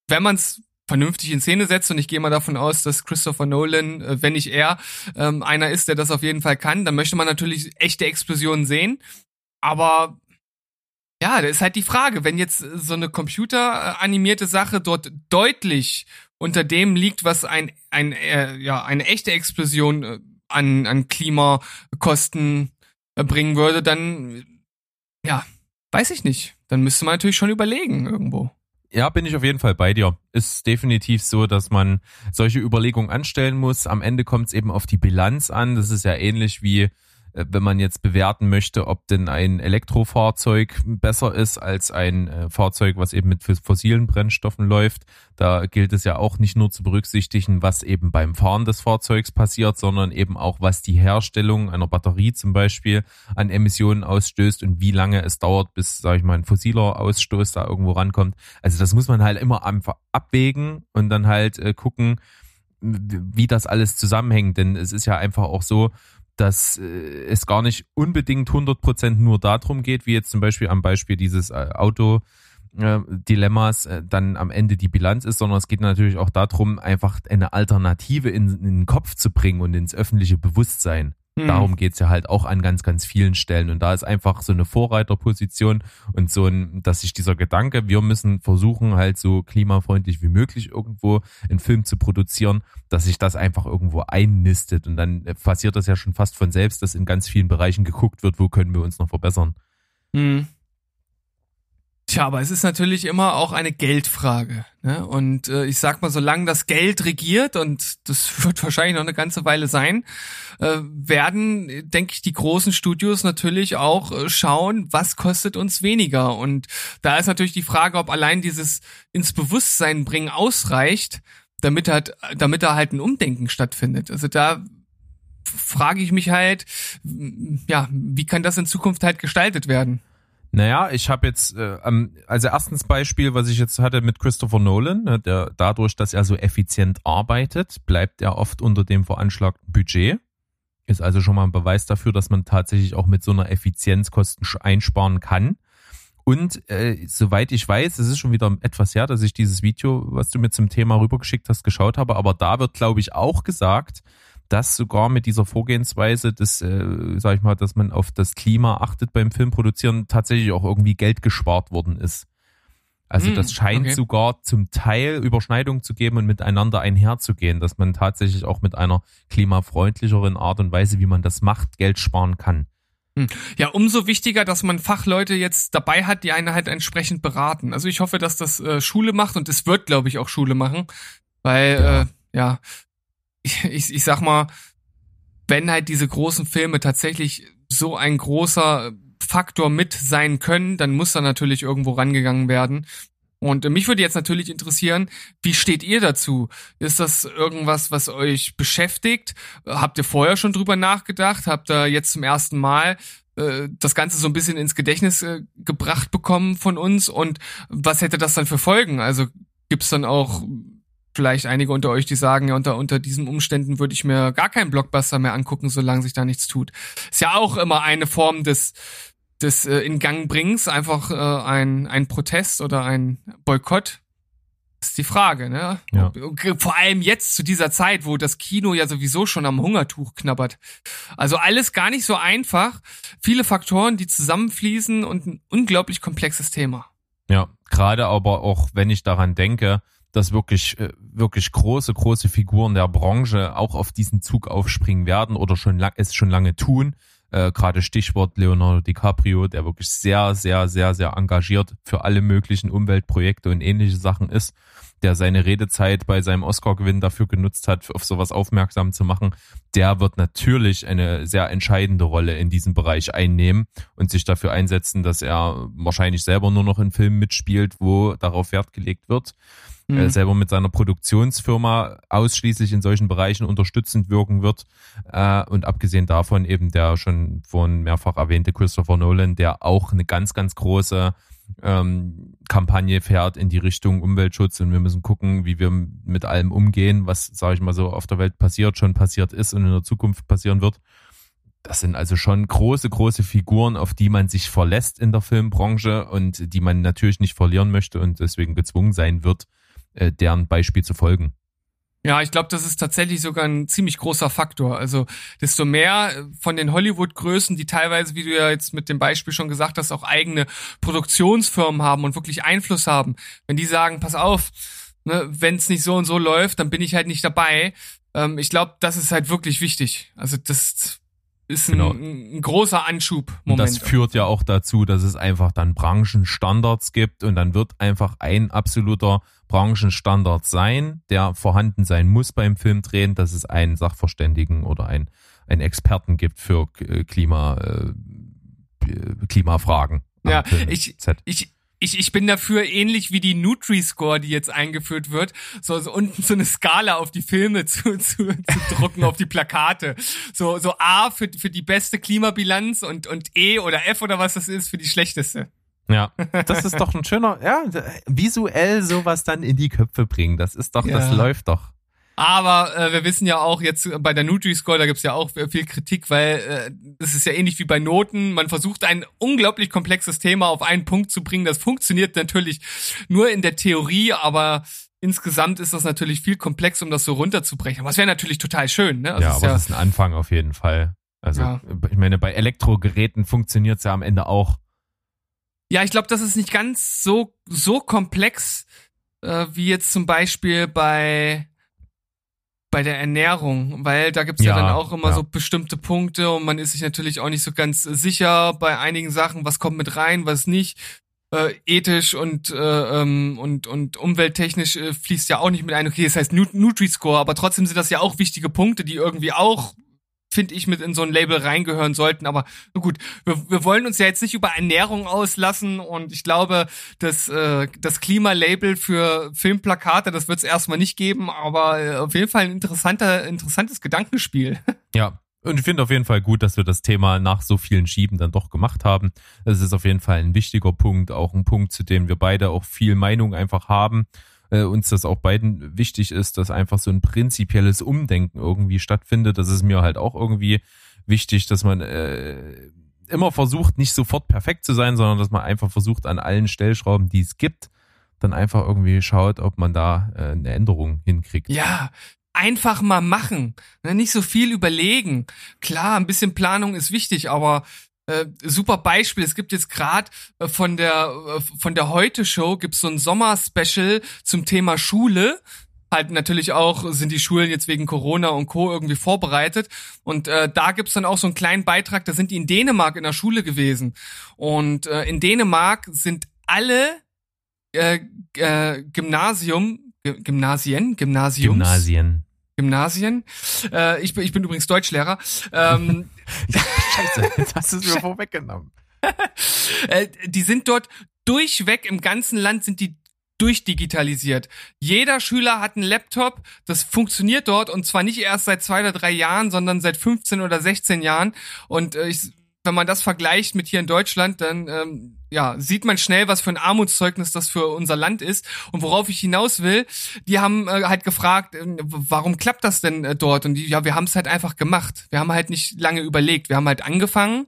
wenn man es vernünftig in Szene setzt, und ich gehe mal davon aus, dass Christopher Nolan, äh, wenn nicht er, ähm, einer ist, der das auf jeden Fall kann, dann möchte man natürlich echte Explosionen sehen. Aber ja, da ist halt die Frage, wenn jetzt so eine computeranimierte Sache dort deutlich unter dem liegt, was ein, ein äh, ja, eine echte Explosion äh, an, an Klimakosten äh, bringen würde, dann, ja, weiß ich nicht. Dann müsste man natürlich schon überlegen irgendwo. Ja, bin ich auf jeden Fall bei dir. Ist definitiv so, dass man solche Überlegungen anstellen muss. Am Ende kommt es eben auf die Bilanz an. Das ist ja ähnlich wie wenn man jetzt bewerten möchte, ob denn ein Elektrofahrzeug besser ist als ein äh, Fahrzeug, was eben mit fossilen Brennstoffen läuft. Da gilt es ja auch nicht nur zu berücksichtigen, was eben beim Fahren des Fahrzeugs passiert, sondern eben auch, was die Herstellung einer Batterie zum Beispiel an Emissionen ausstößt und wie lange es dauert, bis, sage ich mal, ein fossiler Ausstoß da irgendwo rankommt. Also das muss man halt immer einfach abwägen und dann halt äh, gucken, wie das alles zusammenhängt. Denn es ist ja einfach auch so, dass äh, es gar nicht unbedingt 100% nur darum geht, wie jetzt zum Beispiel am Beispiel dieses äh, Auto, äh, Dilemmas dann am Ende die Bilanz ist, sondern es geht natürlich auch darum, einfach eine Alternative in, in, den Kopf zu bringen und ins öffentliche Bewusstsein. Mhm. Darum geht's ja halt auch an ganz, ganz vielen Stellen. Und da ist einfach so eine Vorreiterposition und so ein, dass sich dieser Gedanke, wir müssen versuchen, halt so klimafreundlich wie möglich irgendwo einen Film zu produzieren, dass sich das einfach irgendwo einnistet. Und dann passiert das ja schon fast von selbst, dass in ganz vielen Bereichen geguckt wird, wo können wir uns noch verbessern. Mhm. Tja, aber es ist natürlich immer auch eine Geldfrage. Ne? Und äh, ich sag mal, solange das Geld regiert, und das wird wahrscheinlich noch eine ganze Weile sein, äh, werden, denke ich, die großen Studios natürlich auch äh, schauen, was kostet uns weniger. Und da ist natürlich die Frage, ob allein dieses ins Bewusstsein bringen ausreicht, damit halt, damit da halt ein Umdenken stattfindet. Also da frage ich mich halt, ja, wie kann das in Zukunft halt gestaltet werden? Naja, ich habe jetzt, äh, also erstens Beispiel, was ich jetzt hatte mit Christopher Nolan, ne, der dadurch, dass er so effizient arbeitet, bleibt er oft unter dem veranschlagten Budget. Ist also schon mal ein Beweis dafür, dass man tatsächlich auch mit so einer Effizienz Kosten einsparen kann. Und äh, soweit ich weiß, es ist schon wieder etwas her, dass ich dieses Video, was du mir zum Thema rübergeschickt hast, geschaut habe, aber da wird, glaube ich, auch gesagt, dass sogar mit dieser Vorgehensweise, dass, äh, sag ich mal, dass man auf das Klima achtet beim Filmproduzieren, tatsächlich auch irgendwie Geld gespart worden ist. Also mm, das scheint okay. sogar zum Teil Überschneidung zu geben und miteinander einherzugehen, dass man tatsächlich auch mit einer klimafreundlicheren Art und Weise, wie man das macht, Geld sparen kann. Hm. Ja, umso wichtiger, dass man Fachleute jetzt dabei hat, die einen halt entsprechend beraten. Also ich hoffe, dass das äh, Schule macht und es wird, glaube ich, auch Schule machen, weil ja. Äh, ja, ich, ich sag mal, wenn halt diese großen Filme tatsächlich so ein großer Faktor mit sein können, dann muss da natürlich irgendwo rangegangen werden. Und mich würde jetzt natürlich interessieren, wie steht ihr dazu? Ist das irgendwas, was euch beschäftigt? Habt ihr vorher schon drüber nachgedacht? Habt ihr jetzt zum ersten Mal äh, das Ganze so ein bisschen ins Gedächtnis äh, gebracht bekommen von uns? Und was hätte das dann für Folgen? Also gibt's dann auch vielleicht einige unter euch, die sagen, ja, unter, unter diesen Umständen würde ich mir gar keinen Blockbuster mehr angucken, solange sich da nichts tut. Ist ja auch immer eine Form des, des äh, in Gang bringens, einfach äh, ein, ein Protest oder ein Boykott. ist die Frage, ne? Ja. Vor allem jetzt zu dieser Zeit, wo das Kino ja sowieso schon am Hungertuch knabbert. Also alles gar nicht so einfach. Viele Faktoren, die zusammenfließen und ein unglaublich komplexes Thema. Ja, gerade aber auch, wenn ich daran denke, dass wirklich, äh, wirklich große, große Figuren der Branche auch auf diesen Zug aufspringen werden oder schon lang, es schon lange tun. Äh, Gerade Stichwort Leonardo DiCaprio, der wirklich sehr, sehr, sehr, sehr engagiert für alle möglichen Umweltprojekte und ähnliche Sachen ist der seine Redezeit bei seinem Oscar-Gewinn dafür genutzt hat, auf sowas aufmerksam zu machen, der wird natürlich eine sehr entscheidende Rolle in diesem Bereich einnehmen und sich dafür einsetzen, dass er wahrscheinlich selber nur noch in Filmen mitspielt, wo darauf Wert gelegt wird. Mhm. Er selber mit seiner Produktionsfirma ausschließlich in solchen Bereichen unterstützend wirken wird. Äh, und abgesehen davon eben der schon vorhin mehrfach erwähnte Christopher Nolan, der auch eine ganz, ganz große ähm, Kampagne fährt in die Richtung Umweltschutz und wir müssen gucken, wie wir mit allem umgehen, was, sage ich mal so, auf der Welt passiert, schon passiert ist und in der Zukunft passieren wird. Das sind also schon große, große Figuren, auf die man sich verlässt in der Filmbranche und die man natürlich nicht verlieren möchte und deswegen gezwungen sein wird, äh, deren Beispiel zu folgen. Ja, ich glaube, das ist tatsächlich sogar ein ziemlich großer Faktor. Also desto mehr äh, von den Hollywood-Größen, die teilweise, wie du ja jetzt mit dem Beispiel schon gesagt hast, auch eigene Produktionsfirmen haben und wirklich Einfluss haben, wenn die sagen, pass auf, ne, wenn es nicht so und so läuft, dann bin ich halt nicht dabei. Ähm, ich glaube, das ist halt wirklich wichtig. Also das ist ein, genau. ein großer Anschub. Und das führt ja auch dazu, dass es einfach dann Branchenstandards gibt und dann wird einfach ein absoluter Branchenstandard sein, der vorhanden sein muss beim Filmdrehen, dass es einen Sachverständigen oder einen, einen Experten gibt für äh, Klima, äh, Klimafragen. Ja, ich, ich, ich, ich bin dafür ähnlich wie die Nutri-Score, die jetzt eingeführt wird, so, so unten so eine Skala auf die Filme zu, zu, zu drucken, auf die Plakate. So, so A für, für die beste Klimabilanz und, und E oder F oder was das ist für die schlechteste. Ja, das ist doch ein schöner, ja, visuell sowas dann in die Köpfe bringen. Das ist doch, ja. das läuft doch. Aber äh, wir wissen ja auch jetzt bei der Nutri-Score, da gibt's ja auch viel Kritik, weil äh, das ist ja ähnlich wie bei Noten. Man versucht ein unglaublich komplexes Thema auf einen Punkt zu bringen. Das funktioniert natürlich nur in der Theorie, aber insgesamt ist das natürlich viel komplex, um das so runterzubrechen. Aber es wäre natürlich total schön. Ne? Also ja, aber ja, das ist ein Anfang auf jeden Fall. Also ja. ich meine, bei Elektrogeräten funktioniert es ja am Ende auch. Ja, ich glaube, das ist nicht ganz so, so komplex, äh, wie jetzt zum Beispiel bei bei der Ernährung, weil da gibt's ja, ja dann auch immer ja. so bestimmte Punkte und man ist sich natürlich auch nicht so ganz sicher bei einigen Sachen, was kommt mit rein, was nicht. Äh, ethisch und äh, ähm, und und umwelttechnisch äh, fließt ja auch nicht mit ein. Okay, das heißt Nutri-Score, aber trotzdem sind das ja auch wichtige Punkte, die irgendwie auch finde ich, mit in so ein Label reingehören sollten. Aber gut, wir, wir wollen uns ja jetzt nicht über Ernährung auslassen und ich glaube, das, äh, das Klimalabel für Filmplakate, das wird es erstmal nicht geben, aber äh, auf jeden Fall ein interessanter, interessantes Gedankenspiel. Ja, und ich finde auf jeden Fall gut, dass wir das Thema nach so vielen Schieben dann doch gemacht haben. Das ist auf jeden Fall ein wichtiger Punkt, auch ein Punkt, zu dem wir beide auch viel Meinung einfach haben äh, uns das auch beiden wichtig ist, dass einfach so ein prinzipielles Umdenken irgendwie stattfindet. Das ist mir halt auch irgendwie wichtig, dass man äh, immer versucht, nicht sofort perfekt zu sein, sondern dass man einfach versucht, an allen Stellschrauben, die es gibt, dann einfach irgendwie schaut, ob man da äh, eine Änderung hinkriegt. Ja, einfach mal machen. Ne, nicht so viel überlegen. Klar, ein bisschen Planung ist wichtig, aber äh, super Beispiel. Es gibt jetzt gerade äh, von der äh, von der Heute Show gibt's so ein Sommer-Special zum Thema Schule. Halt natürlich auch sind die Schulen jetzt wegen Corona und Co. irgendwie vorbereitet. Und äh, da gibt's dann auch so einen kleinen Beitrag, da sind die in Dänemark in der Schule gewesen. Und äh, in Dänemark sind alle äh, äh, Gymnasium, Gymnasien, Gymnasiums, Gymnasien. Gymnasien. Äh, ich, bin, ich bin übrigens Deutschlehrer. Ähm, scheiße, jetzt hast du es mir vorweggenommen. äh, die sind dort durchweg im ganzen Land sind die durchdigitalisiert. Jeder Schüler hat einen Laptop, das funktioniert dort und zwar nicht erst seit zwei oder drei Jahren, sondern seit 15 oder 16 Jahren. Und äh, ich wenn man das vergleicht mit hier in Deutschland, dann ähm, ja, sieht man schnell, was für ein Armutszeugnis das für unser Land ist. Und worauf ich hinaus will, die haben äh, halt gefragt, äh, warum klappt das denn äh, dort? Und die, ja, wir haben es halt einfach gemacht. Wir haben halt nicht lange überlegt. Wir haben halt angefangen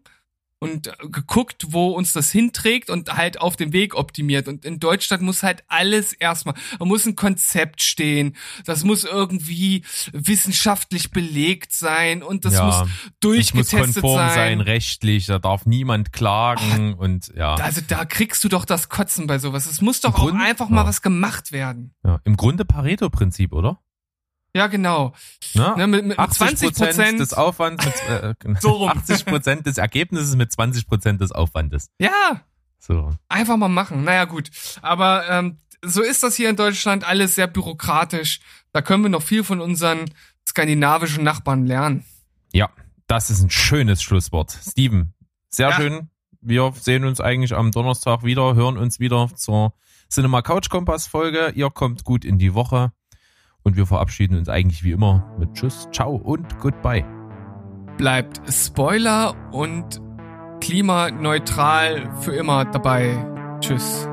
und geguckt, wo uns das hinträgt und halt auf dem Weg optimiert. Und in Deutschland muss halt alles erstmal, da muss ein Konzept stehen, das muss irgendwie wissenschaftlich belegt sein und das ja, muss durchgetestet das muss konform sein. sein. rechtlich, da darf niemand klagen Ach, und ja. Also da kriegst du doch das Kotzen bei sowas. Es muss doch Im auch Grund, einfach mal was gemacht werden. Ja, im Grunde Pareto-Prinzip, oder? Ja, genau. Na, ne, mit, mit 80 Prozent des Aufwands, mit, äh, so rum. 80 Prozent des Ergebnisses mit 20 Prozent des Aufwandes. Ja. So. Einfach mal machen. Naja, gut. Aber ähm, so ist das hier in Deutschland alles sehr bürokratisch. Da können wir noch viel von unseren skandinavischen Nachbarn lernen. Ja, das ist ein schönes Schlusswort. Steven, sehr ja. schön. Wir sehen uns eigentlich am Donnerstag wieder, hören uns wieder zur Cinema Couch Kompass Folge. Ihr kommt gut in die Woche. Und wir verabschieden uns eigentlich wie immer mit Tschüss, Ciao und Goodbye. Bleibt Spoiler und klimaneutral für immer dabei. Tschüss.